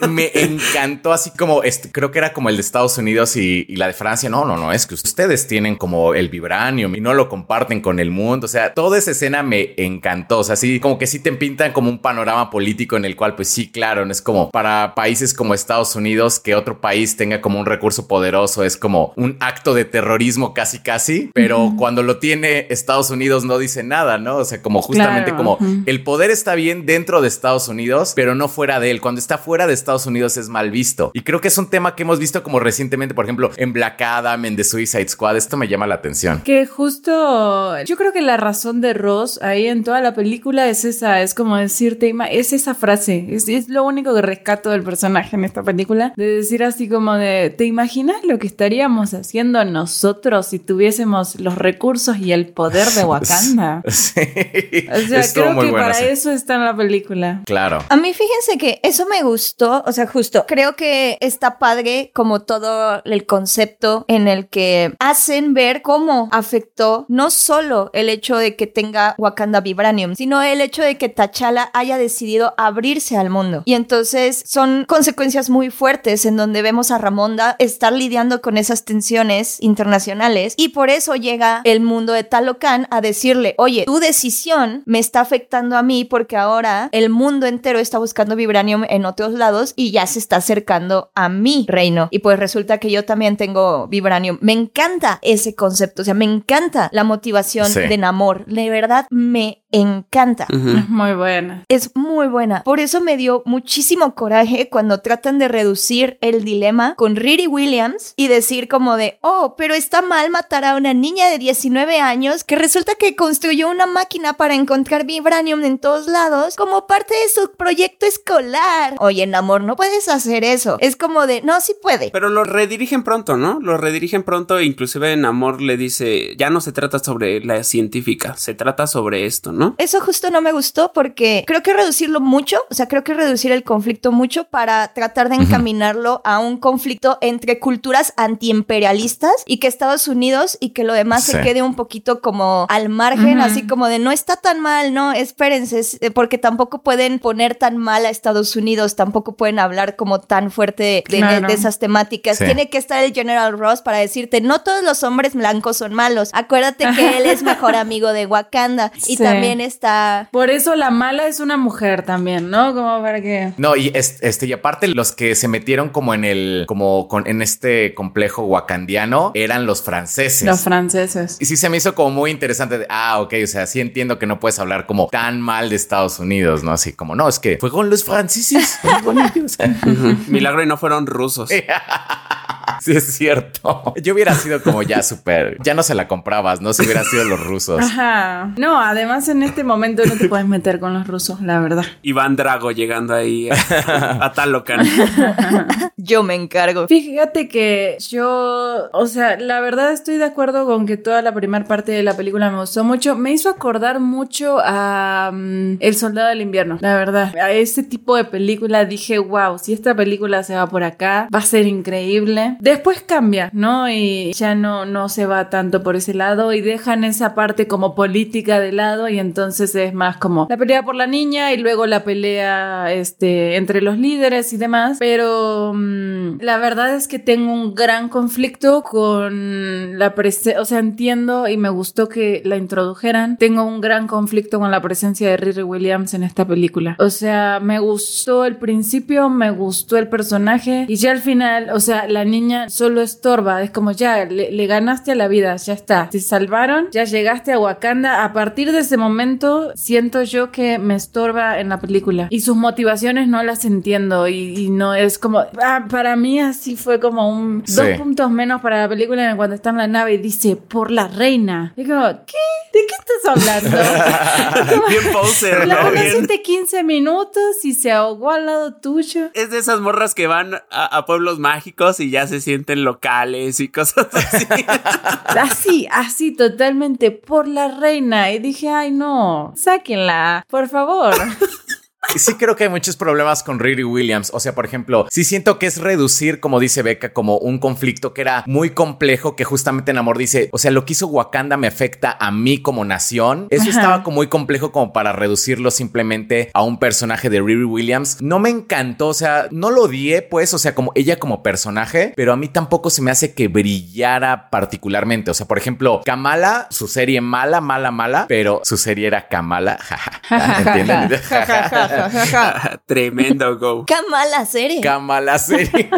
Como me, me encantó, así como, este, creo que era como el de Estados Unidos y, y la de Francia. No, no, no, es que ustedes tienen como el vibranium y no lo comparten con el mundo. O sea, toda esa escena me encantó. O sea, sí, como que sí te pintan como un panorama político en el cual, pues sí, claro, no es como para países países como Estados Unidos que otro país tenga como un recurso poderoso es como un acto de terrorismo casi casi, pero cuando lo tiene Estados Unidos no dice nada, ¿no? O sea, como justamente Claro, como el poder está bien dentro de Estados Unidos, pero no fuera de él. Cuando está fuera de Estados Unidos es mal visto. Y creo que es un tema que hemos visto como recientemente, por ejemplo, en Black Adam, en The Suicide Squad. Esto me llama la atención. Que justo, yo creo que la razón de Ross ahí en toda la película es esa, es como decirte, Ima, es esa frase, es, es lo único que rescato del personaje en esta película, de decir así como de, ¿te imaginas lo que estaríamos haciendo nosotros si tuviésemos los recursos y el poder de Wakanda? Sí. O sea, Estuvo creo muy que bueno, para sí. eso está en la película. Claro. A mí fíjense que eso me gustó, o sea, justo, creo que está padre como todo el concepto en el que hacen ver cómo afectó no solo el hecho de que tenga Wakanda Vibranium, sino el hecho de que T'Challa haya decidido abrirse al mundo. Y entonces son consecuencias muy fuertes en donde vemos a Ramonda estar lidiando con esas tensiones internacionales y por eso llega el mundo de Talocan a decirle, oye, tu decisión me está afectando a mí porque ahora el mundo entero está buscando vibranium en otros lados y ya se está acercando a mi reino. Y pues resulta que yo también tengo vibranium. Me encanta ese concepto, o sea, me encanta la motivación Sí. de Namor. De verdad, me encanta. Es muy buena. Es muy buena. Por eso me dio muchísimo coraje cuando tratan de reducir el dilema con Riri Williams y decir como de, oh, pero está mal matar a una niña de 19 años que resulta que construyó una máquina para encontrar vibranium en todos lados como parte de su proyecto escolar. Oye, en amor, no puedes hacer eso. Es como de, no, sí puede. Pero lo redirigen pronto, ¿no? Lo redirigen pronto e inclusive en Amor le dice, ya no se trata sobre la científica, se trata sobre esto, ¿no? Eso justo no me gustó porque creo que reducirlo mucho, o sea, creo que reducir el conflicto mucho para tratar de encaminarlo a un conflicto entre culturas antiimperialistas y que Estados Unidos y que lo demás se quede un poquito como al margen, así como de no está tan mal, no, espérense, es- eh, porque tampoco pueden poner tan mal a Estados Unidos, tampoco pueden hablar como tan fuerte de, de- Claro. de esas temáticas. Sí. Tiene que estar el General Ross para decirte, no todos los hombres blancos son malos, acuérdate que él es mejor amigo de Wakanda y Sí. también está... Por eso la mala es una mujer también, ¿no? Como para que... No, y es- este, y aparte los que se metieron como en el, como con, en este complejo wakandiano eran los franceses. Los franceses. y sí se me hizo como muy interesante. de, ah, ok, o sea, sí entiendo que no puedes hablar como tan mal de Estados Unidos, ¿no? Así como, no, es que fue con los franceses. Milagro y no fueron rusos. sí, es cierto. Yo hubiera sido como ya súper, ya no se la comprabas, ¿no? Si hubieran sido los rusos. Ajá. No, además en este momento no te puedes meter con los rusos, la verdad. Iván Drago llegando ahí a, a Talocan. Yo me encargo. Fíjate que yo, o sea, la verdad estoy de acuerdo con que toda la primera parte de la película me gustó mucho. Me hizo acordar mucho a mm, El Soldado del Invierno, la verdad. A ese tipo de película dije, wow, si esta película se va por acá, va a ser increíble. Después cambia, ¿no? Y ya no, no se va tanto por ese lado y dejan esa parte como política de lado y entonces es más como la pelea por la niña y luego la pelea este, entre los líderes y demás. Pero mm, la verdad es que tengo un gran conflicto con la presencia, o sea, entiendo y me gustó que la introdujeran. Tengo un gran conflicto con la presencia de Riri Williams en esta película. O sea, me gustó el principio, me gustó el personaje y ya al final, o sea, la niña solo estorba. Es como ya, le, le ganaste a la vida, ya está. Te salvaron, ya llegaste a Wakanda. A partir de ese momento, siento yo que me estorba en la película. Y sus motivaciones no las entiendo y, y no es como... ah, para mí así fue como un... Sí. Dos puntos menos para la película en cuando está en la nave y dice, por la reina. Y como, ¿qué? ¿De qué estás hablando? Bien poser, La ¿no? Bien. conociste 15 minutos y se ahogó al lado tuyo. Es de esas morras que van a, a pueblos mágicos y ya se sienten locales y cosas así. Así, así, totalmente por la reina. Y dije, ay, no, sáquenla, por favor. Sí creo que hay muchos problemas con Riri Williams. O sea, por ejemplo, sí siento que es reducir, como dice Becca, como un conflicto que era muy complejo, que justamente en Amor dice, o sea, lo que hizo Wakanda me afecta a mí como nación. Eso Ajá. estaba como muy complejo como para reducirlo simplemente a un personaje de Riri Williams. No me encantó, o sea, no lo odié, pues, o sea, como ella como personaje, pero a mí tampoco se me hace que brillara particularmente. O sea, por ejemplo, Kamala, su serie mala, mala, mala, pero su serie era Kamala. ¿Entienden? Tremendo go. Qué mala serie. Qué mala serie.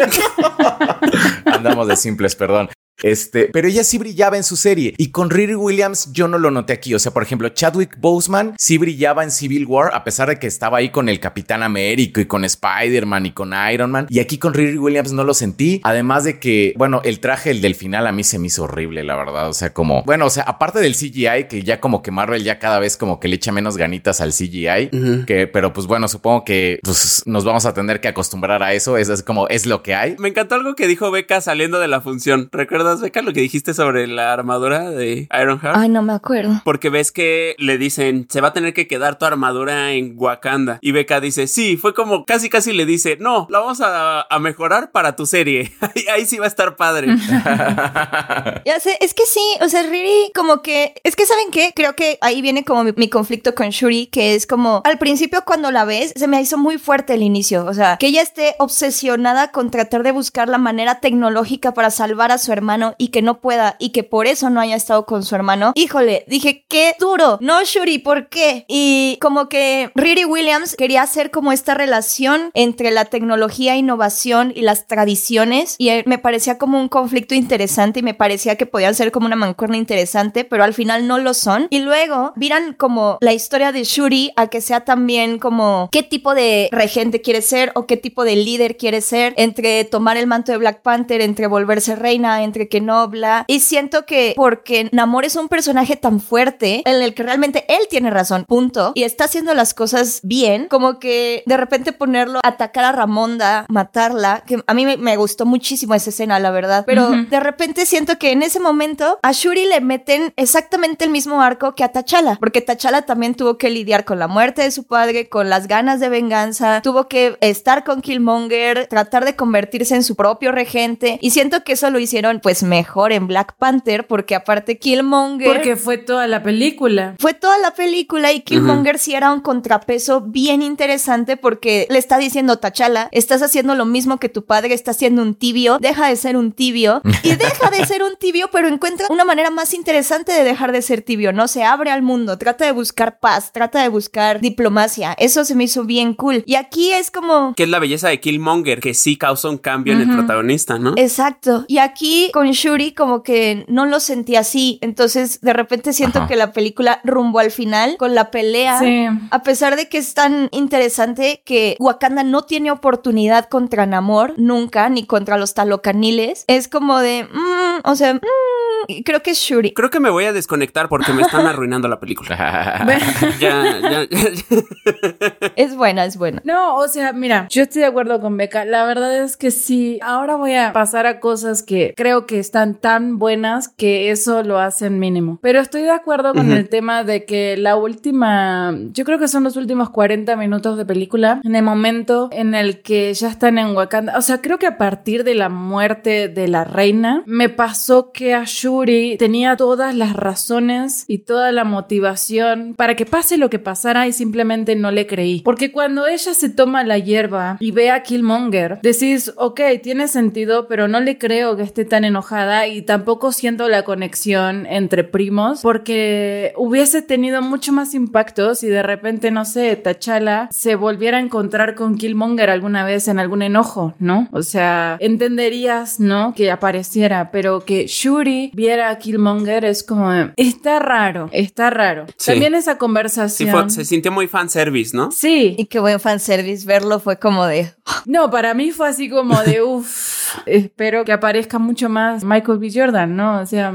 Andamos de simples, perdón. Este, pero ella sí brillaba en su serie y con Riri Williams yo no lo noté aquí. O sea, por ejemplo, Chadwick Boseman sí brillaba en Civil War a pesar de que estaba ahí con el Capitán Américo y con Spider-Man y con Iron Man. Y aquí con Riri Williams no lo sentí. Además de que, bueno, el traje, el del final a mí se me hizo horrible, la verdad. O sea, como, bueno, o sea, aparte del CGI, que ya como que Marvel ya cada vez como que le echa menos ganitas al CGI, que, pero pues bueno, supongo que pues, nos vamos a tener que acostumbrar a eso. Es, como, es lo que hay. Me encantó algo que dijo Beca saliendo de la función. ¿Recuerdas, Beca, lo que dijiste sobre la armadura de Ironheart? Ay, no me acuerdo. Porque ves que le dicen, se va a tener que quedar tu armadura en Wakanda. Y Beca dice, sí, fue como casi casi le dice, no, la vamos a, a mejorar para tu serie. ahí, sí va a estar padre. ya sé, es que sí, o sea, Riri como que, es que ¿saben qué? Creo que ahí viene como mi, mi conflicto con Shuri, que es como, al principio cuando la ves, se me hizo muy fuerte el inicio, o sea, que ella esté obsesionada con tratar de buscar la manera tecnológica para salvar a su hermano y que no pueda y que por eso no haya estado con su hermano. Híjole, dije, qué duro. No, Shuri, ¿por qué? Y como que Riri Williams quería hacer como esta relación entre la tecnología, innovación y las tradiciones y me parecía como un conflicto interesante y me parecía que podían ser como una mancuerna interesante, pero al final no lo son. Y luego miran como la historia de Shuri a que sea también como qué tipo de regente quiere ser o qué tipo de líder quiere ser entre tomar el manto de Black Panther, entre volverse reina, entre que no bla. Y siento que porque Namor es un personaje tan fuerte en el que realmente él tiene razón, punto, y está haciendo las cosas bien, como que de repente ponerlo, atacar a Ramonda, matarla, que a mí me, gustó muchísimo esa escena, la verdad, pero de repente siento que en ese momento a Shuri le meten exactamente el mismo arco que a T'Challa, porque T'Challa también tuvo que lidiar con la muerte de su padre, con las ganas de venganza, tuvo que estar con Killmonger, tratar de convertirse en su propio regente, y siento que eso lo hicieron pues mejor en Black Panther porque aparte Killmonger... Porque fue toda la película. Fue toda la película y Killmonger sí era un contrapeso bien interesante porque le está diciendo Tachala, estás haciendo lo mismo que tu padre está haciendo un tibio, deja de ser un tibio y deja de ser un tibio, pero encuentra una manera más interesante de dejar de ser tibio, ¿no? Se abre al mundo, trata de buscar paz, trata de buscar diplomacia. Eso se me hizo bien cool. Y aquí es como... Que es la belleza de Killmonger, que sí causa un cambio en el protagonista, ¿no? Exacto. Y aquí con Shuri como que no lo sentí así. Entonces, de repente siento que la película rumbo al final con la pelea, a pesar de que es tan interesante que Wakanda no tiene oportunidad contra Namor nunca, ni contra los talocaniles, es como de, mm, o sea, mm, creo que es Shuri. Creo que me voy a desconectar porque me están arruinando la película. ya, ya, Es buena, es buena. No, o sea, mira, yo estoy de acuerdo con Beca. La verdad es que sí. Ahora voy a pasar a cosas que creo que están tan buenas que eso lo hacen mínimo. Pero estoy de acuerdo con el tema de que la última, yo creo que son los últimos 40 minutos de película, en el momento en el que ya están en Wakanda. O sea, creo que a partir de la muerte de la reina, me pasó que a Shuri tenía todas las razones y toda la motivación para que pase lo que pasara y simplemente no le creí. Porque cuando ella se toma la hierba y ve a Killmonger, decís, ok, tiene sentido, pero no le creo que esté tan enojada y tampoco siento la conexión entre primos porque hubiese tenido mucho más impacto si de repente, no sé, T'Challa se volviera a encontrar con Killmonger alguna vez en algún enojo, ¿no? O sea, entenderías, ¿no? Que apareciera, pero que Shuri viera a Killmonger es como, está raro, está raro. También esa conversación. Sí, se sintió muy fanservice, ¿no? Sí. Y qué buen fanservice verlo fue como de... No, para mí fue así como de, uff, espero que aparezca mucho más Michael B. Jordan, ¿no? O sea,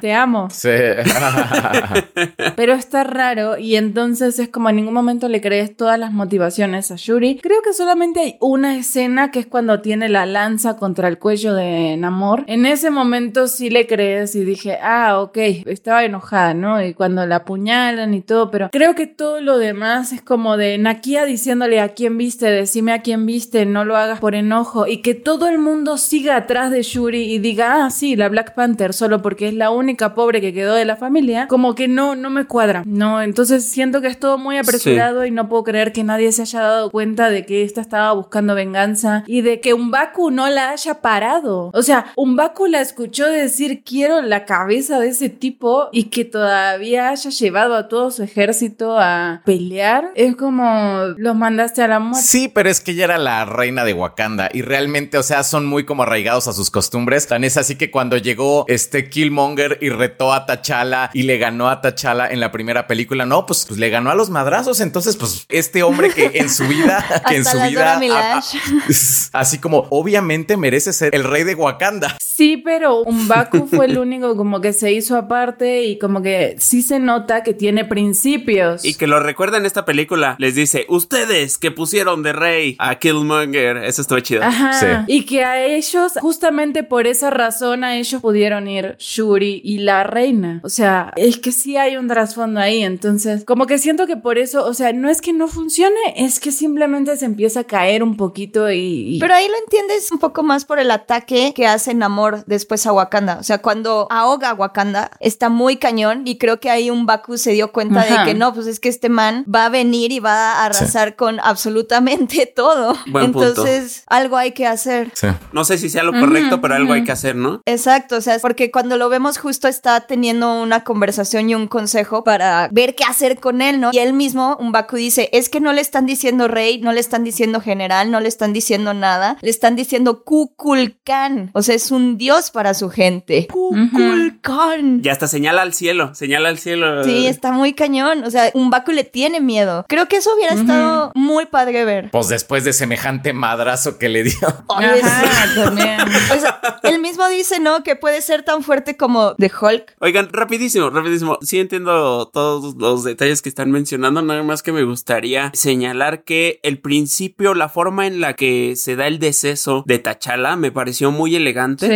te amo. Sí. Pero está raro y entonces es como en ningún momento le crees todas las motivaciones a Yuri. Creo que solamente hay una escena que es cuando tiene la lanza contra el cuello de Namor. En ese momento sí le crees y dije, ah, ok, estaba enojada, ¿no? Y cuando la apuñalan y todo, pero creo que todo lo demás es como de Nakia diciéndole a quién viste, decime a quién viste, no lo hagas por enojo y que todo el mundo siga atrás de Yuri y diga, ah, sí, la Black Panther, solo porque es la única pobre que quedó de la familia, como que no, no me cuadra, ¿no? Entonces siento que es todo muy apresurado y no puedo creer que nadie se haya dado cuenta de que esta estaba buscando venganza y de que un Baku no la haya parado. O sea, un Baku la escuchó decir quiero la cabeza de ese tipo y que todavía haya llevado a todo su ejército a pelear. Es como los mandaste a la muerte. Sí, pero es que ella era la reina de Wakanda y realmente, o sea, son muy como arraigados a sus costumbres. Tan es así que cuando llegó este Killmonger y retó a T'Challa y le ganó a T'Challa en la primera película, no, pues, pues le ganó a los madrazos. Entonces, pues este hombre que en su vida, que en su vida, así como obviamente merece ser el rey de Wakanda. Sí, pero Umbaku fue el único como que se hizo aparte y como que sí se nota que tiene principios. Y que lo recuerda en esta película, les dice, ustedes que pusieron de rey a Killmonger, eso estuvo chido. Ajá. Sí. Y que a ellos, justamente por esa razón, a ellos pudieron ir Shuri y la reina. O sea, es que sí hay un trasfondo ahí. Entonces, como que siento que por eso, o sea, no es que no funcione, es que simplemente se empieza a caer un poquito y. y- Pero ahí lo entiendes un poco más por el ataque que hace Namor después a Wakanda. O sea, cuando ahoga a Wakanda, está muy cañón y creo que ahí un Baku se dio cuenta Ajá. de que no, pues es que este man va a venir y va a arrasar con absolutamente todo. Buen punto. Entonces, algo hay que hacer. Sí. No sé si sea lo correcto, pero algo hay que hacer, ¿no? Exacto, o sea, porque cuando lo vemos justo está teniendo una conversación y un consejo para ver qué hacer con él, ¿no? Y él mismo, un Baku dice, es que no le están diciendo rey, no le están diciendo general, no le están diciendo nada, le están diciendo Kukulkan, o sea, es un dios para su gente. Kukulkan. Y hasta señala al cielo, señala al cielo. Sí, está muy cañón, o sea, un Baku le tiene miedo. Creo que eso hubiera estado muy padre ver. Pues después de semejante madrazo que le dio. Ajá, también. Pues, él mismo dice, ¿no? Que puede ser tan fuerte como The Hulk. Oigan, rapidísimo, rapidísimo. Sí entiendo todos los detalles que están mencionando, nada más que me gustaría señalar que el principio, la forma en la que se da el deceso de T'Challa me pareció muy elegante.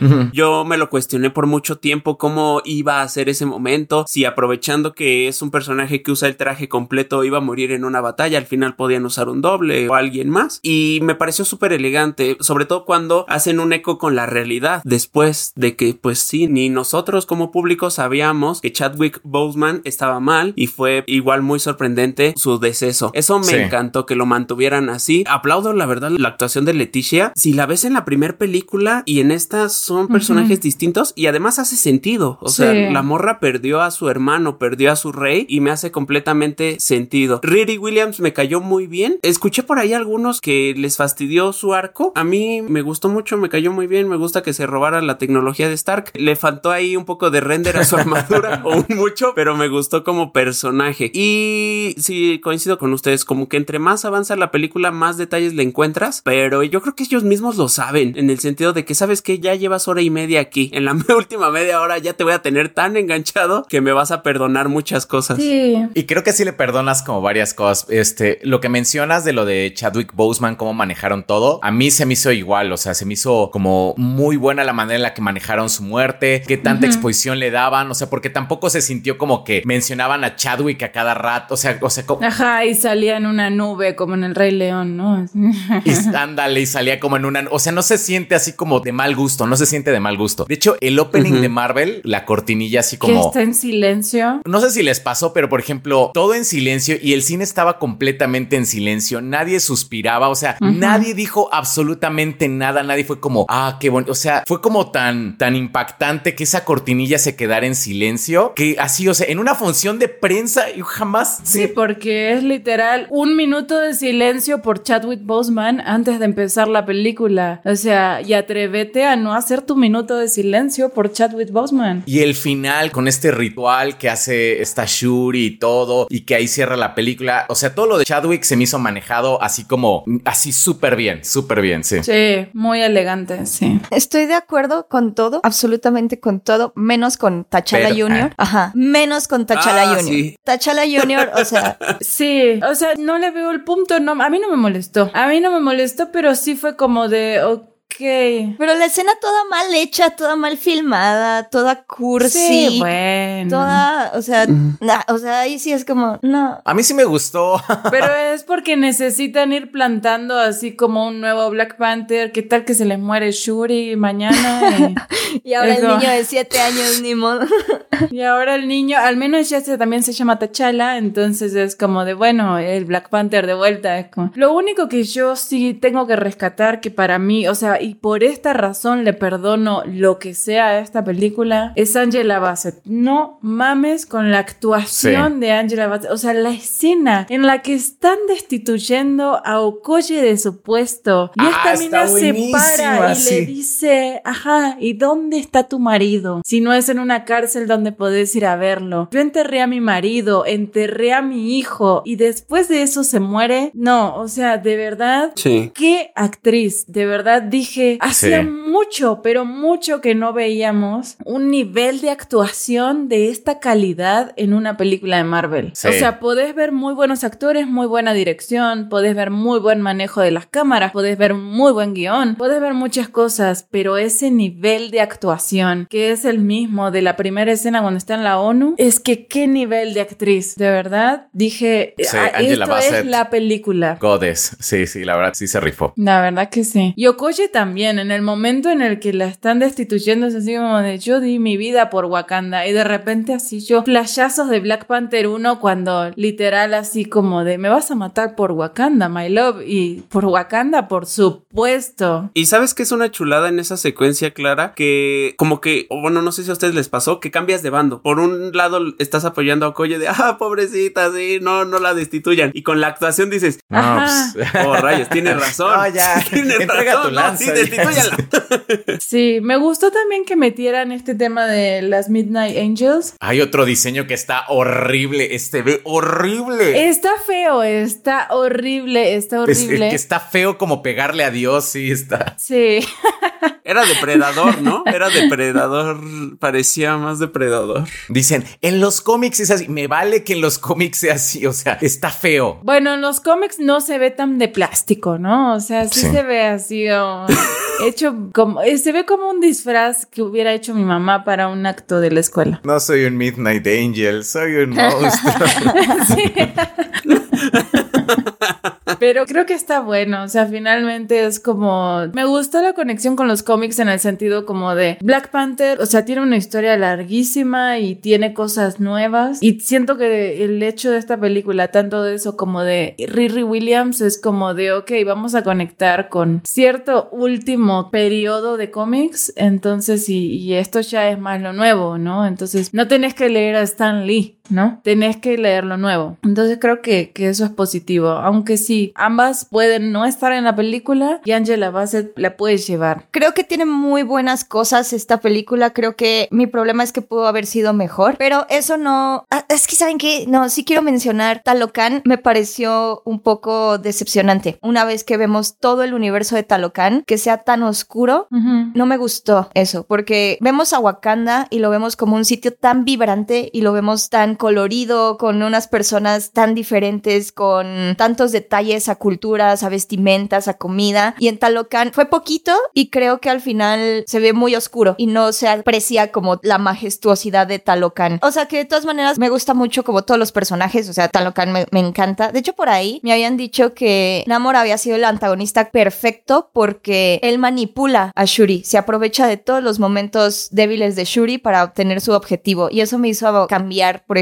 Sí. Yo me lo cuestioné por mucho tiempo cómo iba a ser ese momento, si aprovechando que es un personaje que usa el traje completo iba a morir en una batalla, al final podían usar un doble o alguien más. Y me pareció súper elegante, sobre todo cuando hacen un eco con la realidad, después de que pues sí, ni nosotros como público sabíamos que Chadwick Boseman estaba mal y fue igual muy sorprendente su deceso. Eso me Sí. encantó que lo mantuvieran así. Aplaudo la verdad la actuación de Leticia. Si la ves en la primera película y en esta son personajes distintos y además hace sentido. O sea, la morra perdió a su hermano, perdió a su rey y me hace completamente sentido. Riri Williams me cayó muy bien. Escuché por ahí algunos que les fastidió su arco. A mí me gustó mucho, me cayó muy bien. Me gusta que se robara la tecnología de Stark. Le faltó ahí un poco de render a su armadura o un mucho, pero me gustó como personaje. Y sí, coincido con ustedes, como que entre más avanza la película, más detalles le encuentras, pero yo creo que ellos mismos lo saben, en el sentido de que sabes que ya llevas hora y media aquí, en la última media hora ya te voy a tener tan enganchado que me vas a perdonar muchas cosas. Sí. Y creo que sí le perdonas como varias cosas. Este, lo que mencionas de lo de Chadwick Boseman, cómo manejaron todo, a mí se me hizo igual. O sea, se me hizo como muy buena la manera en la que manejaron su muerte, qué tanta exposición le daban. O sea, porque tampoco se sintió como que mencionaban a Chadwick a cada rato. O sea, o sea, como, Ajá, y salía en una nube como en el Rey León, ¿no? y ándale y salía como en una. O sea, no se siente así como de mal gusto, no se siente de mal gusto. De hecho, el opening de Marvel, la cortinilla así que como. está en silencio. No sé si les pasó, pero por ejemplo, todo en silencio y el cine estaba completamente en silencio. Nadie suspiraba, o sea, nadie dijo absolutamente nada. Nadie fue como, ah, qué bonito. O sea, fue como tan, tan impactante que esa cortinilla se quedara en silencio que así, o sea, en una función de prensa, yo jamás. Sí, porque es literal un minuto de silencio por Chadwick Boseman antes de empezar la película. O sea, y atrévete a no hacer tu minuto de silencio por Chadwick Boseman. Y el final con este ritual que hace esta Shuri y todo, y que ahí cierra la película. O sea, todo lo de Chadwick se me hizo manejado así como, así súper bien, súper bien, sí. Sí, muy elegante, sí. Estoy de acuerdo con todo, absolutamente con todo, menos con T'Challa Pero, Jr. ah. Ajá, menos con T'Challa Ah, Jr. sí. T'Challa Jr., o sea, Sí, o sea, no le veo el punto, no, a mí no me molestó. A mí no me molestó, pero sí fue como de, ok. Pero la escena toda mal hecha, toda mal filmada, toda cursi. Sí, bueno. Toda, o sea, o sea, ahí sí es como, no. A mí sí me gustó. Pero es porque necesitan ir plantando así como un nuevo Black Panther. ¿Qué tal que se les muere Shuri mañana? Y- Y ahora el niño de siete años, ni modo. Y ahora el niño, al menos ya se, también se llama T'Challa, entonces es como de, bueno, el Black Panther de vuelta. Es como... Lo único que yo sí tengo que rescatar, que para mí, o sea, y por esta razón le perdono lo que sea a esta película, es Angela Bassett. No mames con la actuación Sí. de Angela Bassett. O sea, la escena en la que están destituyendo a Okoye de su puesto. Y Ah, esta mina se para y sí. le dice, ajá, ¿y dónde está tu marido? Si no es en una cárcel donde podés ir a verlo. Yo enterré a mi marido, enterré a mi hijo y después de eso se muere. No, o sea, de verdad. Sí. Qué actriz, de verdad dije, hacía Sí. Mucho, pero mucho que no veíamos un nivel de actuación de esta calidad en una película de Marvel. Sí. O sea, podés ver muy buenos actores, muy buena dirección, podés ver muy buen manejo de las cámaras, podés ver un muy buen guion, podés ver muchas cosas, pero ese nivel de actuación, que es el mismo de la primera escena cuando está en la ONU, es que qué nivel de actriz, de verdad, dije, Sí, "Ah, esto es la película. Godes. Sí, sí, la verdad sí se rifó. La verdad que sí. Y Okoye también, en el momento en el que la están destituyendo, es así como de yo di mi vida por Wakanda. Y de repente así yo, flashazos de Black Panther 1 cuando literal así como de me vas a matar por Wakanda, my love. Y por Wakanda, por supuesto. Y sabes que es una chulada en esa secuencia, Clara, que como que, o bueno, no sé si a ustedes les pasó, que cambias de bando. Por un lado estás apoyando a Okoye de, ah, pobrecita, sí, no, no la destituyan. Y con la actuación dices, No, Ajá. pues, oh, rayos, tienes razón. No, ya, Tienes entrega razón, tu no, lanza, sí, ya. Sí, me gustó también que metieran este tema de las Midnight Angels. Hay otro diseño que está horrible. Este ve horrible. Está feo, está horrible, está Es- horrible. que está feo como pegarle a Dios, sí, está. Sí. Era depredador, ¿no? Era depredador, parecía más depredador. Dicen, en los cómics es así. Me vale que en los cómics sea así, o sea, está feo. Bueno, en los cómics no se ve tan de plástico, ¿no? O sea, sí, Sí. se ve así oh, hecho como eh, se ve como un disfraz que hubiera hecho mi mamá para un acto de la escuela. No soy un Midnight Angel, soy un monstruo. Pero creo que está bueno, o sea, finalmente es como me gustó la conexión con los cómics en el sentido como de Black Panther, o sea, tiene una historia larguísima y tiene cosas nuevas y siento que el hecho de esta película, tanto de eso como de Riri Williams es como de, ok, vamos a conectar con cierto último periodo de cómics, entonces y, y esto ya es más lo nuevo, ¿no? Entonces no tenés que leer a Stan Lee, ¿no? Tenés que leer lo nuevo. Entonces creo que, que eso es positivo, aunque sí, ambas pueden no estar en la película y Angela Bassett la puedes llevar. Creo que tiene muy buenas cosas esta película. Creo que mi problema es que pudo haber sido mejor, pero eso no. Ah, Es que saben que no, sí quiero mencionar Talocan. Me pareció un poco decepcionante. Una vez que vemos todo el universo de Talocan, que sea tan oscuro, no me gustó eso, porque vemos a Wakanda y lo vemos como un sitio tan vibrante y lo vemos tan colorido, con unas personas tan diferentes, con tantos detalles a culturas, a vestimentas, a comida. Y en Talocan fue poquito y creo que al final se ve muy oscuro y no se aprecia como la majestuosidad de Talocan. O sea que de todas maneras me gusta mucho como todos los personajes, o sea, Talocan me, encanta. De hecho, por ahí me habían dicho que Namor había sido el antagonista perfecto porque él manipula a Shuri, se aprovecha de todos los momentos débiles de Shuri para obtener su objetivo. Y eso me hizo cambiar, por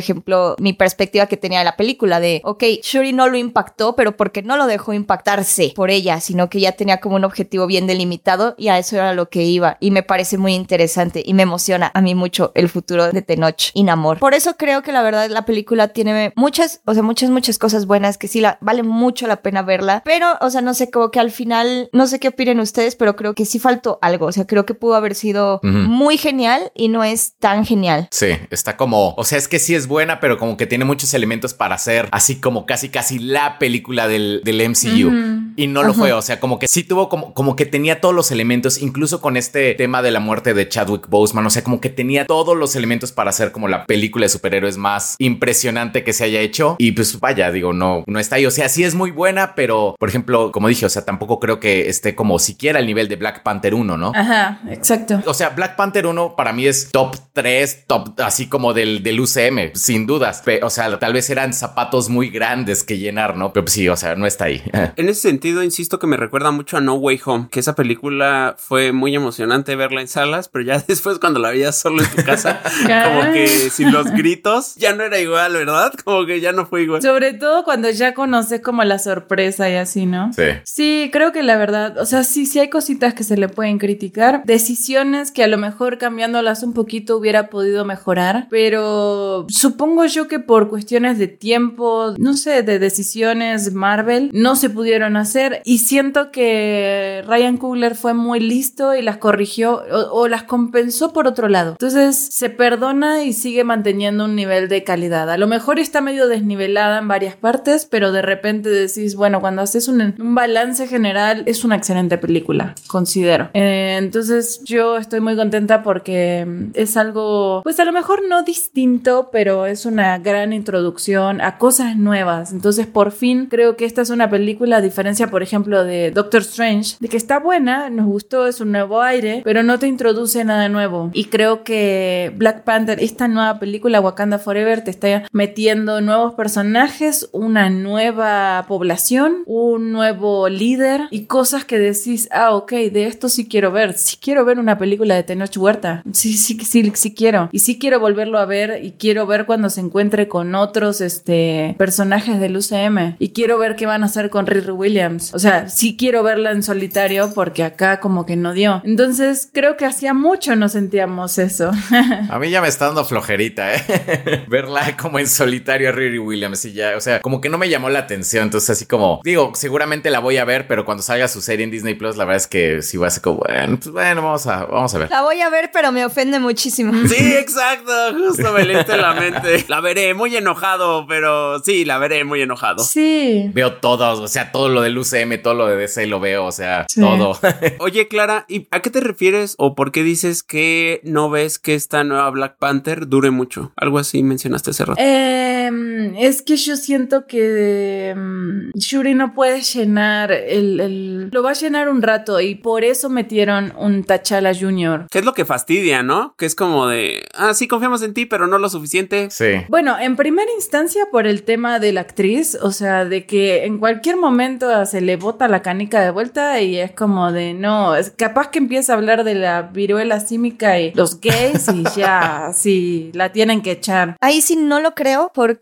mi perspectiva que tenía de la película de, ok, Shuri no lo impactó, pero porque no lo dejó impactarse por ella, sino que ya tenía como un objetivo bien delimitado y a eso era lo que iba. Y me parece muy interesante y me emociona a mí mucho el futuro de Tenoch y Namor. Por eso creo que la verdad la película tiene muchas, o sea, muchas, muchas cosas buenas que sí la, vale mucho la pena verla. Pero, o sea, no sé, como que al final, no sé qué opinen ustedes, pero creo que sí faltó algo. O sea, creo que pudo haber sido Ujú. muy genial y no es tan genial. Sí, está como, o sea, es que sí es buena, pero como que tiene muchos elementos para hacer así como casi casi la película del, del MCU. Y no lo fue, o sea, como que sí tuvo como, como que tenía todos los elementos, incluso con este tema de la muerte de Chadwick Boseman, o sea, como que tenía todos los elementos para hacer como la película de superhéroes más impresionante que se haya hecho. Y pues vaya, digo, no, no está ahí, o sea, sí es muy buena, pero por ejemplo, como dije, o sea, tampoco creo que esté como siquiera al nivel de Black Panther 1, ¿no? Ajá, exacto. O sea, Black Panther 1 para mí es top 3, top así como del, del UCM. Sin dudas. O sea, tal vez eran zapatos muy grandes que llenar, ¿no? Pero pues, sí, o sea, no está ahí. En ese sentido, insisto que me recuerda mucho a No Way Home, que esa película fue muy emocionante verla en salas, pero ya después cuando la veías solo en tu casa, como que sin los gritos, ya no era igual, ¿verdad? Como que ya no fue igual. Sobre todo cuando ya conoces como la sorpresa y así, ¿no? sí. Sí, creo que la verdad, o sea, sí, sí hay cositas que se le pueden criticar, decisiones que a lo mejor cambiándolas un poquito hubiera podido mejorar, pero supongo yo que por cuestiones de tiempo, no sé, de decisiones Marvel, no se pudieron hacer y siento que Ryan Coogler fue muy listo y las corrigió o, las compensó por otro lado. Entonces se perdona y sigue manteniendo un nivel de calidad. A lo mejor está medio desnivelada en varias partes, pero de repente decís, bueno, cuando haces un, un balance general es una excelente película, considero. Eh, entonces yo estoy muy contenta porque mm, es algo, pues a lo mejor no distinto, pero es una gran introducción a cosas nuevas. Entonces por fin creo que esta es una película, a diferencia por ejemplo de Doctor Strange, de que está buena, nos gustó, es un nuevo aire, pero no te introduce nada nuevo. Y creo que Black Panther, esta nueva película Wakanda Forever, te está metiendo nuevos personajes, una nueva población, un nuevo líder y cosas que decís, ah, ok, de esto sí quiero ver. Sí quiero ver una película de Tenoch Huerta. Sí, sí, sí, sí quiero. Y sí quiero volverlo a ver y quiero ver cuando se encuentre con otros este, personajes del UCM. Y quiero ver qué van a hacer con Riri Williams. O sea, sí quiero verla en solitario porque acá como que no dio. Entonces creo que hacía mucho no sentíamos eso. A mí ya me está dando flojerita, ¿eh? Verla como en solitario a Riri Williams y ya, o sea, como que no me llamó la atención. Entonces, así como, digo, seguramente la voy a ver, pero cuando salga su serie en Disney Plus, la verdad es que sí voy a ser como, bueno, pues bueno, vamos a, vamos a ver. La voy a ver, pero me ofende muchísimo. Sí, exacto, justo me leíste la mente. La veré muy enojado, pero sí, la veré muy enojado. sí. Veo todos, o sea, todo lo del UCM, todo lo de DC lo veo, o sea, Sí. todo. Oye, Clara, ¿y a qué te refieres o por qué dices que no ves que esta nueva Black Panther dure mucho? Algo así mencionaste hace rato. Em, es que yo siento que em, Shuri no puede llenar el, el- Lo va a llenar un rato y por eso metieron un T'Challa Jr. ¿Qué es lo que fastidia, no? Que es como de, ah, sí, confiamos en ti, pero no lo suficiente. Sí. Bueno, en primera instancia por el tema de la actriz, o sea, de que en cualquier momento se le bota la canica de vuelta y es como de no, es capaz que empieza a hablar de la viruela símica y los gays y ya, sí, la tienen que echar. Ahí sí no lo creo porque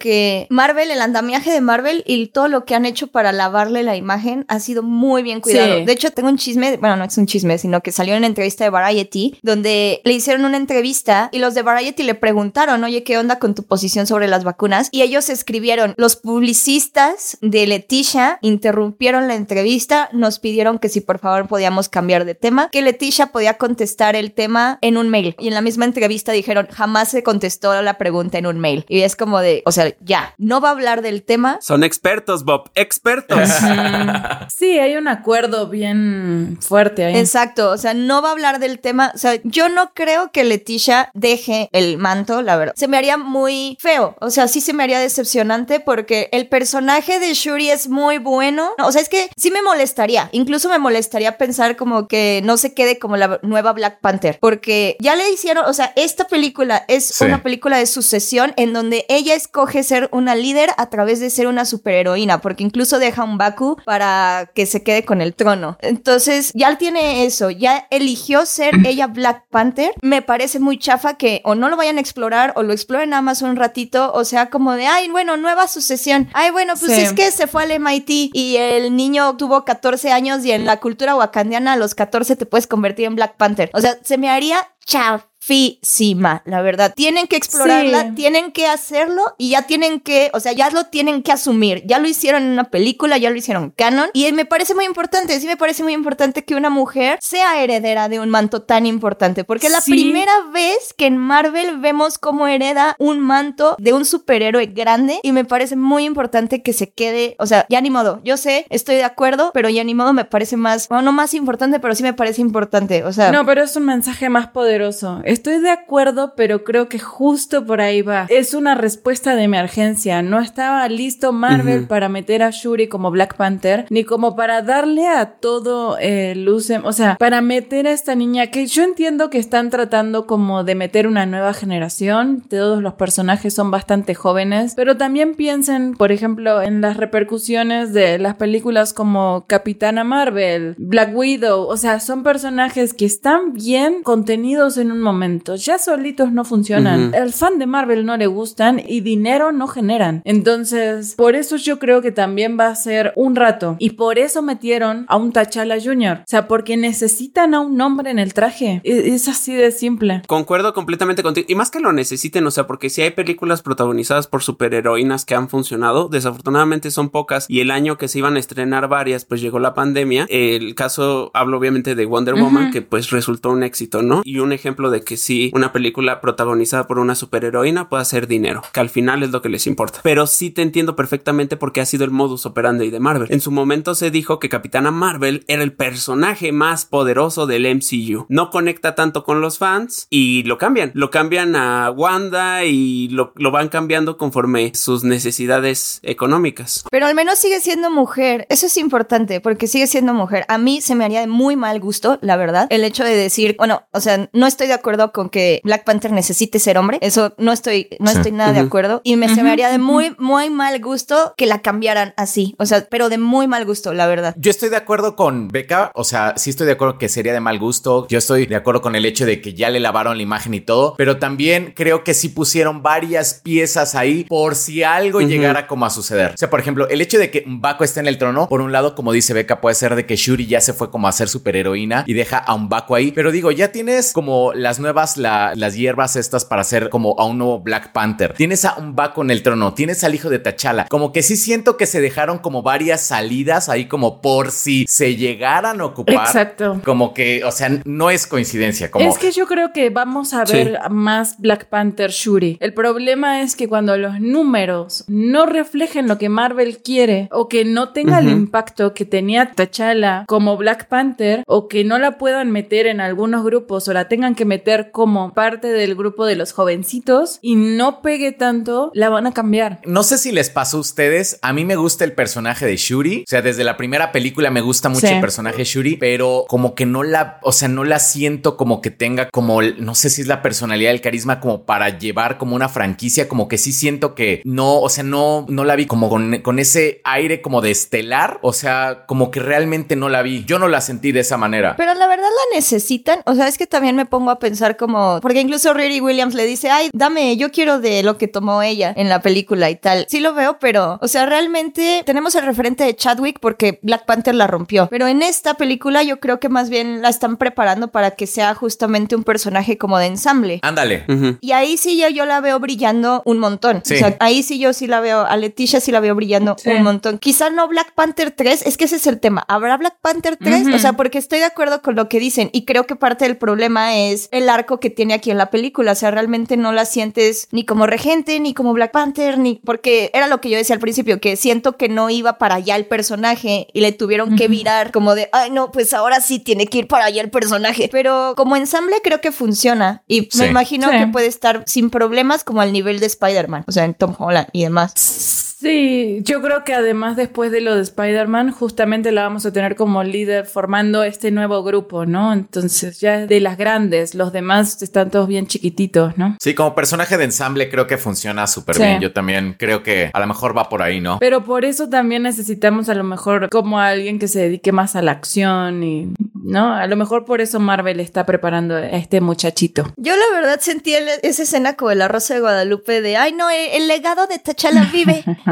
Marvel, el andamiaje de Marvel y todo lo que han hecho para lavarle la imagen ha sido muy bien cuidado. Sí. De hecho, tengo un chisme, bueno, no es un chisme, sino que salió en una entrevista de Variety donde le hicieron una entrevista y los de Variety le preguntaron, oye, ¿qué onda con tu posición sobre las vacunas? Y ellos escribieron, los publicistas de Leticia interrumpieron la entrevista, nos pidieron que si por favor podíamos cambiar de tema, que Leticia podía contestar el tema en un mail. Y en la misma entrevista dijeron, jamás se contestó la pregunta en un mail. Y es como de, o sea, ya, no va a hablar del tema. Son expertos, Bob, expertos. Sí, hay un acuerdo bien fuerte ahí. Exacto, o sea, no va a hablar del tema. O sea, yo no creo que Leticia deje el manto, la verdad. Se me haría muy feo, o sea, sí se me haría decepcionante porque el personaje de Shuri es muy bueno. O sea, es que sí me molestaría, incluso me molestaría pensar como que no se quede como la nueva Black Panther, porque ya le hicieron, o sea, esta película es Sí. una película de sucesión en donde ella escoge ser una líder a través de ser una superheroína, porque incluso deja un Baku para que se quede con el trono. Entonces, ya tiene eso, ya eligió ser ella Black Panther. Me parece muy chafa que o no lo vayan a explorar o lo exploren nada más un ratito, o sea, como de, ay, bueno, nueva sucesión. Ay, bueno, pues Sí. es que se fue al MIT y el niño tuvo 14 años y en la cultura wakandiana a los 14 te puedes convertir en Black Panther. O sea, se me haría chafísima, la verdad. Tienen que explorarla, Sí. tienen que hacerlo y ya tienen que, o sea, ya lo tienen que asumir. Ya lo hicieron en una película, ya lo hicieron canon y me parece muy importante, sí me parece muy importante que una mujer sea heredera de un manto tan importante, porque es la Sí. primera vez que en Marvel vemos cómo hereda un manto de un superhéroe grande y me parece muy importante que se quede, o sea, ya ni modo, yo sé, estoy de acuerdo, pero ya ni modo me parece más, bueno, no más importante, pero sí me parece importante, o sea, No, pero es un mensaje más poderoso poderoso. Estoy de acuerdo, pero creo que justo por ahí va. Es una respuesta de emergencia. No estaba listo Marvel para meter a Shuri como Black Panther, ni como para darle a todo el eh, luz, o sea, para meter a esta niña que yo entiendo que están tratando como de meter una nueva generación. Todos los personajes son bastante jóvenes, pero también piensen, por ejemplo, en las repercusiones de las películas como Capitana Marvel, Black Widow, o sea, son personajes que están bien contenidos en un momento, ya solitos no funcionan. El fan de Marvel no le gustan y dinero no generan. Entonces, por eso yo creo que también va a ser un rato. Y por eso metieron a un T'Challa Jr. O sea, porque necesitan a un hombre en el traje. E, es así de simple. Concuerdo completamente contigo. Y más que lo necesiten, o sea, porque si hay películas protagonizadas por superheroínas que han funcionado, desafortunadamente son pocas. Y el año que se iban a estrenar varias, pues llegó la pandemia. El caso, hablo obviamente de Wonder Woman, que pues resultó un éxito, ¿no? Y un ejemplo de que sí, una película protagonizada por una superheroína puede hacer dinero, que al final es lo que les importa. Pero sí te entiendo perfectamente porque ha sido el modus operandi de Marvel. En su momento se dijo que Capitana Marvel era el personaje más poderoso del MCU. No conecta tanto con los fans y lo cambian. Lo cambian a Wanda y lo, lo van cambiando conforme sus necesidades económicas. Pero al menos sigue siendo mujer. Eso es importante porque sigue siendo mujer. A mí se me haría de muy mal gusto, la verdad, el hecho de decir, bueno, o sea, no estoy de acuerdo con que Black Panther necesite ser hombre. Eso no estoy, no estoy nada de acuerdo. Y me se me haría de muy, muy mal gusto que la cambiaran así. O sea, pero de muy mal gusto, la verdad. Yo estoy de acuerdo con Beca. O sea, sí estoy de acuerdo que sería de mal gusto. Yo estoy de acuerdo con el hecho de que ya le lavaron la imagen y todo. Pero también creo que sí pusieron varias piezas ahí por si algo llegara como a suceder. O sea, por ejemplo, el hecho de que Baco esté en el trono, por un lado, como dice Beca, puede ser de que Shuri ya se fue como a ser superheroína y deja a un Baco ahí. Pero digo, ya tienes como las nuevas, las hierbas estas para hacer como a un nuevo Black Panther. Tienes a un Baco en el trono, tienes al hijo de T'Challa. Como que sí siento que se dejaron como varias salidas ahí como por si se llegaran a ocupar. Exacto. Como que, o sea, no es coincidencia. Como... Es que yo creo que vamos a ver más Black Panther Shuri. El problema es que cuando los números no reflejen lo que Marvel quiere o que no tenga el impacto que tenía T'Challa como Black Panther o que no la puedan meter en algunos grupos o la tengan que meter como parte del grupo de los jovencitos y no pegue tanto, la van a cambiar. No sé si les pasó a ustedes, a mí me gusta el personaje de Shuri, o sea, desde la primera película me gusta mucho el personaje de Shuri, pero como que no la, o sea, no la siento como que tenga como, no sé si es la personalidad, el carisma como para llevar como una franquicia, como que sí siento que no, o sea, no, no la vi como con, con ese aire como de estelar, o sea, como que realmente no la vi, yo no la sentí de esa manera. Pero la verdad la necesitan, o sea, es que también me pongo a pensar como, porque incluso Riri Williams le dice, ay, dame, yo quiero de lo que tomó ella en la película y tal. Sí lo veo, pero, o sea, realmente tenemos el referente de Chadwick porque Black Panther la rompió, pero en esta película yo creo que más bien la están preparando para que sea justamente un personaje como de ensamble. Ándale. Y ahí sí yo, yo la veo brillando un montón. O sea, ahí sí yo sí la veo, a Leticia sí la veo brillando un montón. Quizá no Black Panther 3, es que ese es el tema. ¿Habrá Black Panther 3? O sea, porque estoy de acuerdo con lo que dicen y creo que parte del problema es el arco que tiene aquí en la película. O sea, realmente no la sientes ni como regente, ni como Black Panther, ni porque era lo que yo decía al principio, que siento que no iba para allá el personaje y le tuvieron que virar como de, ay no, pues ahora sí tiene que ir para allá el personaje. Pero como ensamble creo que funciona y me imagino que puede estar sin problemas como al nivel de Spider-Man, o sea, en Tom Holland y demás. Sí, yo creo que además después de lo de Spider-Man, justamente la vamos a tener como líder formando este nuevo grupo, ¿no? Entonces ya de las grandes, los demás están todos bien chiquititos, ¿no? Sí, como personaje de ensamble creo que funciona súper bien. Yo también creo que a lo mejor va por ahí, ¿no? Pero por eso también necesitamos a lo mejor como alguien que se dedique más a la acción y, ¿no? A lo mejor por eso Marvel está preparando a este muchachito. Yo la verdad sentí esa escena como la Rosa de Guadalupe de, ay no, el, legado de T'Challa vive.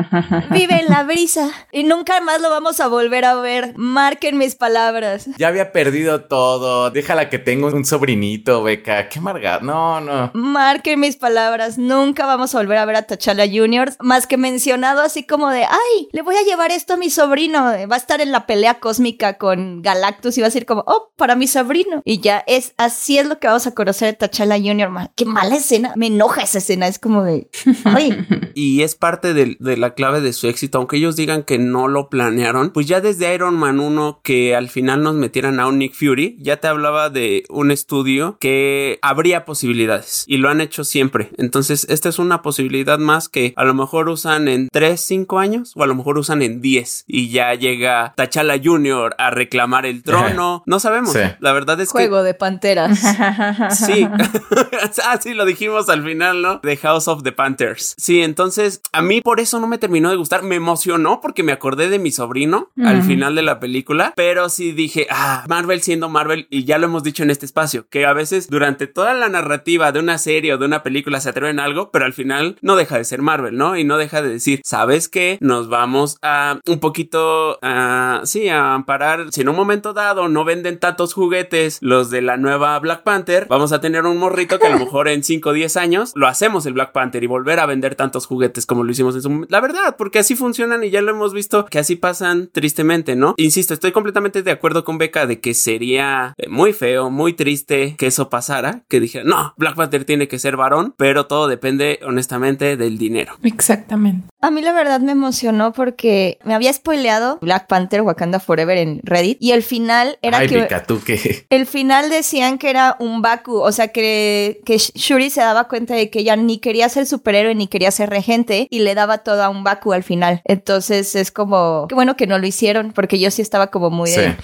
Vive en la brisa y nunca más lo vamos a volver a ver. Marquen mis palabras. Ya había perdido todo. Déjala que tengo un sobrinito, Beca. Qué amargada. No, no. Marquen mis palabras. Nunca vamos a volver a ver a T'Challa Jr. Más que mencionado así como de, ay, le voy a llevar esto a mi sobrino. Va a estar en la pelea cósmica con Galactus y va a decir como, oh, para mi sobrino. Y ya es, así es lo que vamos a conocer de T'Challa Jr. Qué mala escena. Me enoja esa escena. Es como de, ay. y es parte de, de la la clave de su éxito, aunque ellos digan que no lo planearon, pues ya desde Iron Man 1 que al final nos metieran a un Nick Fury, ya te hablaba de un estudio que habría posibilidades y lo han hecho siempre. Entonces, esta es una posibilidad más que a lo mejor usan en 3, 5 años o a lo mejor usan en 10 y ya llega T'Challa Jr. a reclamar el trono. No sabemos. La verdad es que. Juego de panteras. sí. ah, sí, lo dijimos al final, ¿no? The House of the Panthers. Sí, entonces a mí por eso no me terminó de gustar. Me emocionó porque me acordé de mi sobrino al final de la película, pero sí dije, ah, Marvel siendo Marvel, y ya lo hemos dicho en este espacio, que a veces durante toda la narrativa de una serie o de una película se atreven algo, pero al final no deja de ser Marvel, ¿no? Y no deja de decir, ¿sabes qué? Nos vamos a un poquito, a, sí, a amparar. Si en un momento dado no venden tantos juguetes los de la nueva Black Panther, vamos a tener un morrito que a lo mejor en 5 o 10 años lo hacemos el Black Panther y volver a vender tantos juguetes como lo hicimos en su momento. La verdad, porque así funcionan y ya lo hemos visto que así pasan tristemente, ¿no? Insisto, estoy completamente de acuerdo con Beca de que sería eh, muy feo, muy triste que eso pasara, que dijera, no, Black Panther tiene que ser varón, pero todo depende honestamente del dinero. Exactamente. A mí la verdad me emocionó porque me había spoileado Black Panther Wakanda Forever en Reddit y el final era Ay, que ¿tú qué? el final decían que era un Baku, o sea que, que Shuri se daba cuenta de que ella ni quería ser superhéroe ni quería ser regente y le daba todo a un Baku al final. Entonces es como, qué bueno que no lo hicieron porque yo sí estaba como muy de...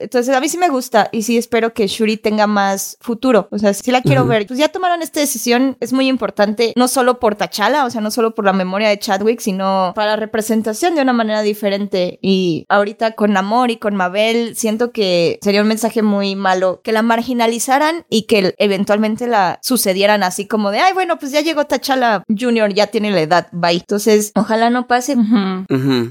Entonces, a mí sí me gusta y sí espero que Shuri tenga más futuro. O sea, sí la quiero ver. Pues ya tomaron esta decisión, es muy importante, no solo por T'Challa, o sea, no solo por la memoria de Chadwick, sino para la representación de una manera diferente. Y ahorita con Namor y con Mabel, siento que sería un mensaje muy malo que la marginalizaran y que eventualmente la sucedieran así como de, ay, bueno, pues ya llegó T'Challa Junior, ya tiene la edad, bye. Entonces, ojalá no pase.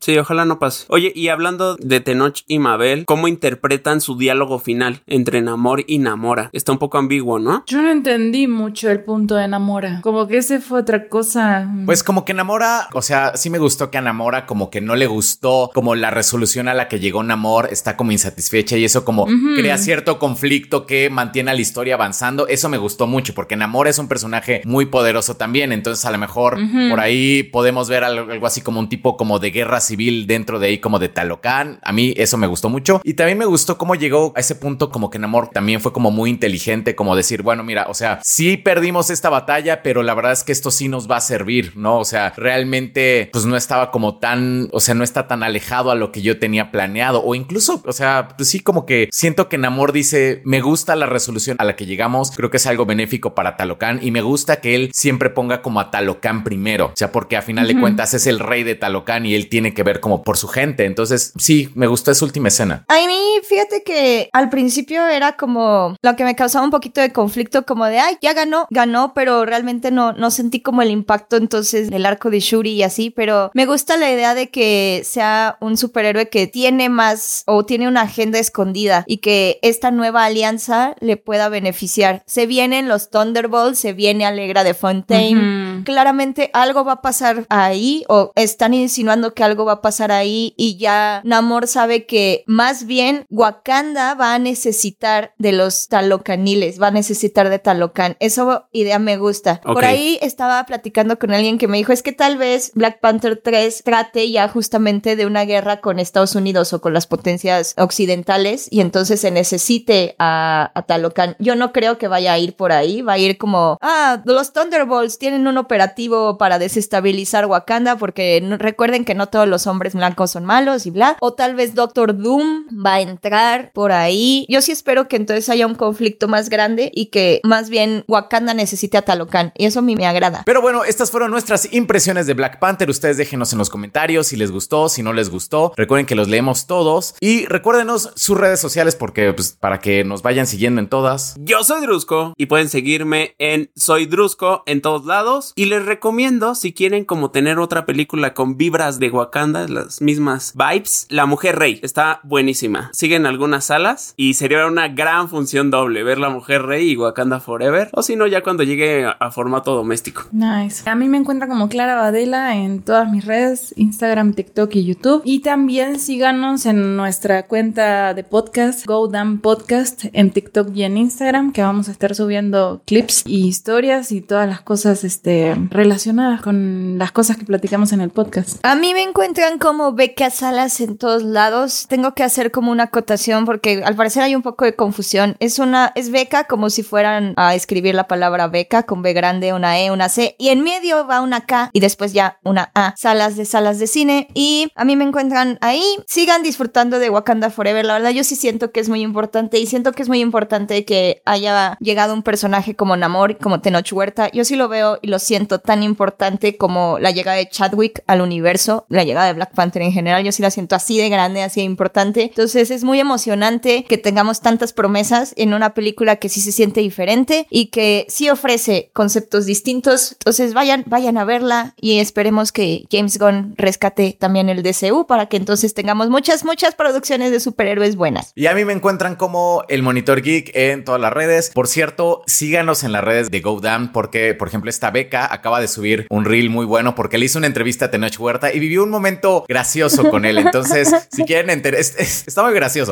Sí, ojalá no pase. Oye, y hablando de Tenoch y Mabel, ¿cómo interpreta su diálogo final entre Namor y Namora. Está un poco ambiguo, ¿no? Yo no entendí mucho el punto de Namora. Como que ese fue otra cosa. Pues como que Namora, o sea, sí me gustó que a Namora como que no le gustó como la resolución a la que llegó Namor, está como insatisfecha y eso como crea cierto conflicto que mantiene a la historia avanzando. Eso me gustó mucho porque Namora es un personaje muy poderoso también, entonces a lo mejor por ahí podemos ver algo, algo, así como un tipo como de guerra civil dentro de ahí como de Talocan. A mí eso me gustó mucho y también me gustó cómo llegó a ese punto como que Namor también fue como muy inteligente, como decir, bueno, mira, o sea, sí perdimos esta batalla, pero la verdad es que esto sí nos va a servir, ¿no? O sea, realmente pues no estaba como tan, o sea, no está tan alejado a lo que yo tenía planeado o incluso, o sea, pues sí como que siento que Namor dice, me gusta la resolución a la que llegamos, creo que es algo benéfico para Talocan y me gusta que él siempre ponga como a Talocan primero, o sea, porque a final de cuentas es el rey de Talocan y él tiene que ver como por su gente, entonces sí, me gustó esa última escena. A mí, fíjate que al principio era como lo que me causaba un poquito de conflicto, como de, ay, ya ganó, ganó, pero realmente no, no sentí como el impacto entonces del arco de Shuri y así, pero me gusta la idea de que sea un superhéroe que tiene más o tiene una agenda escondida y que esta nueva alianza le pueda beneficiar. Se vienen los Thunderbolts, se viene Alegra de Fontaine, claramente algo va a pasar ahí o están insinuando que algo va a pasar ahí y ya Namor sabe que más bien Wakanda va a necesitar de los talocaniles, va a necesitar de Talocan. Esa idea me gusta. Por ahí estaba platicando con alguien que me dijo, es que tal vez Black Panther 3 trate ya justamente de una guerra con Estados Unidos o con las potencias occidentales y entonces se necesite a, a Talocan. Yo no creo que vaya a ir por ahí, va a ir como, ah, los Thunderbolts tienen un operativo para desestabilizar Wakanda porque recuerden que no todos los hombres blancos son malos y bla. O tal vez Doctor Doom va a entrar por ahí. Yo sí espero que entonces haya un conflicto más grande y que más bien Wakanda necesite a Talocan. Y eso a mí me agrada. Pero bueno, estas fueron nuestras impresiones de Black Panther. Ustedes déjenos en los comentarios si les gustó, si no les gustó. Recuerden que los leemos todos. Y recuérdenos sus redes sociales porque pues, para que nos vayan siguiendo en todas. Yo soy Drusco y pueden seguirme en Soy Drusco en todos lados. Y les recomiendo, si quieren como tener otra película con vibras de Wakanda, las mismas vibes, La Mujer Rey. Está buenísima. Siguen en algunas salas y sería una gran función doble, ver La Mujer Rey y Wakanda Forever, o si no, ya cuando llegue a, formato doméstico. Nice. A mí me encuentra como Clara Badela en todas mis redes, Instagram, TikTok y YouTube. Y también síganos en nuestra cuenta de podcast, Go Podcast, en TikTok y en Instagram, que vamos a estar subiendo clips y historias y todas las cosas este, relacionadas con las cosas que platicamos en el podcast. A mí me encuentran como Beca Salas en todos lados. Tengo que hacer como una acotación porque al parecer hay un poco de confusión. Es una, es beca como si fueran a escribir la palabra beca con B grande, una E, una C y en medio va una K y después ya una A. Salas de salas de cine y a mí me encuentran ahí. Sigan disfrutando de Wakanda Forever. La verdad yo sí siento que es muy importante y siento que es muy importante que haya llegado un personaje como Namor, como Tenoch Huerta. Yo sí lo veo y lo siento tan importante como la llegada de Chadwick al universo, la llegada de Black Panther en general. Yo sí la siento así de grande, así de importante. Entonces es muy emocionante que tengamos tantas promesas en una película que sí se siente diferente y que sí ofrece conceptos distintos. Entonces vayan, vayan a verla y esperemos que James Gunn rescate también el DCU para que entonces tengamos muchas, muchas producciones de superhéroes buenas. Y a mí me encuentran como el Monitor Geek en todas las redes. Por cierto, síganos en las redes de GoDam porque, por ejemplo, esta beca acaba de subir un reel muy bueno porque le hizo una entrevista a Tenoch Huerta y vivió un momento gracioso con él. Entonces, si quieren enterar, está muy gracioso.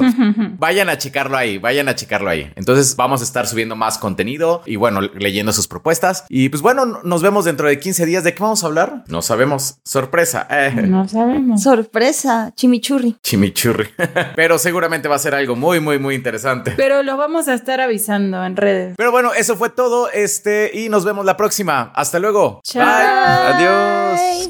Vayan a checarlo ahí, vayan a checarlo ahí. Entonces, vamos a estar subiendo más contenido y bueno, leyendo sus propuestas. Y pues bueno, nos vemos dentro de 15 días. ¿De qué vamos a hablar? No sabemos. Sorpresa. Eh. No sabemos. Sorpresa. Chimichurri. Chimichurri. Pero seguramente va a ser algo muy, muy, muy interesante. Pero lo vamos a estar avisando en redes. Pero bueno, eso fue todo. Este, y nos vemos la próxima. Hasta luego. Chao. Bye. Adiós.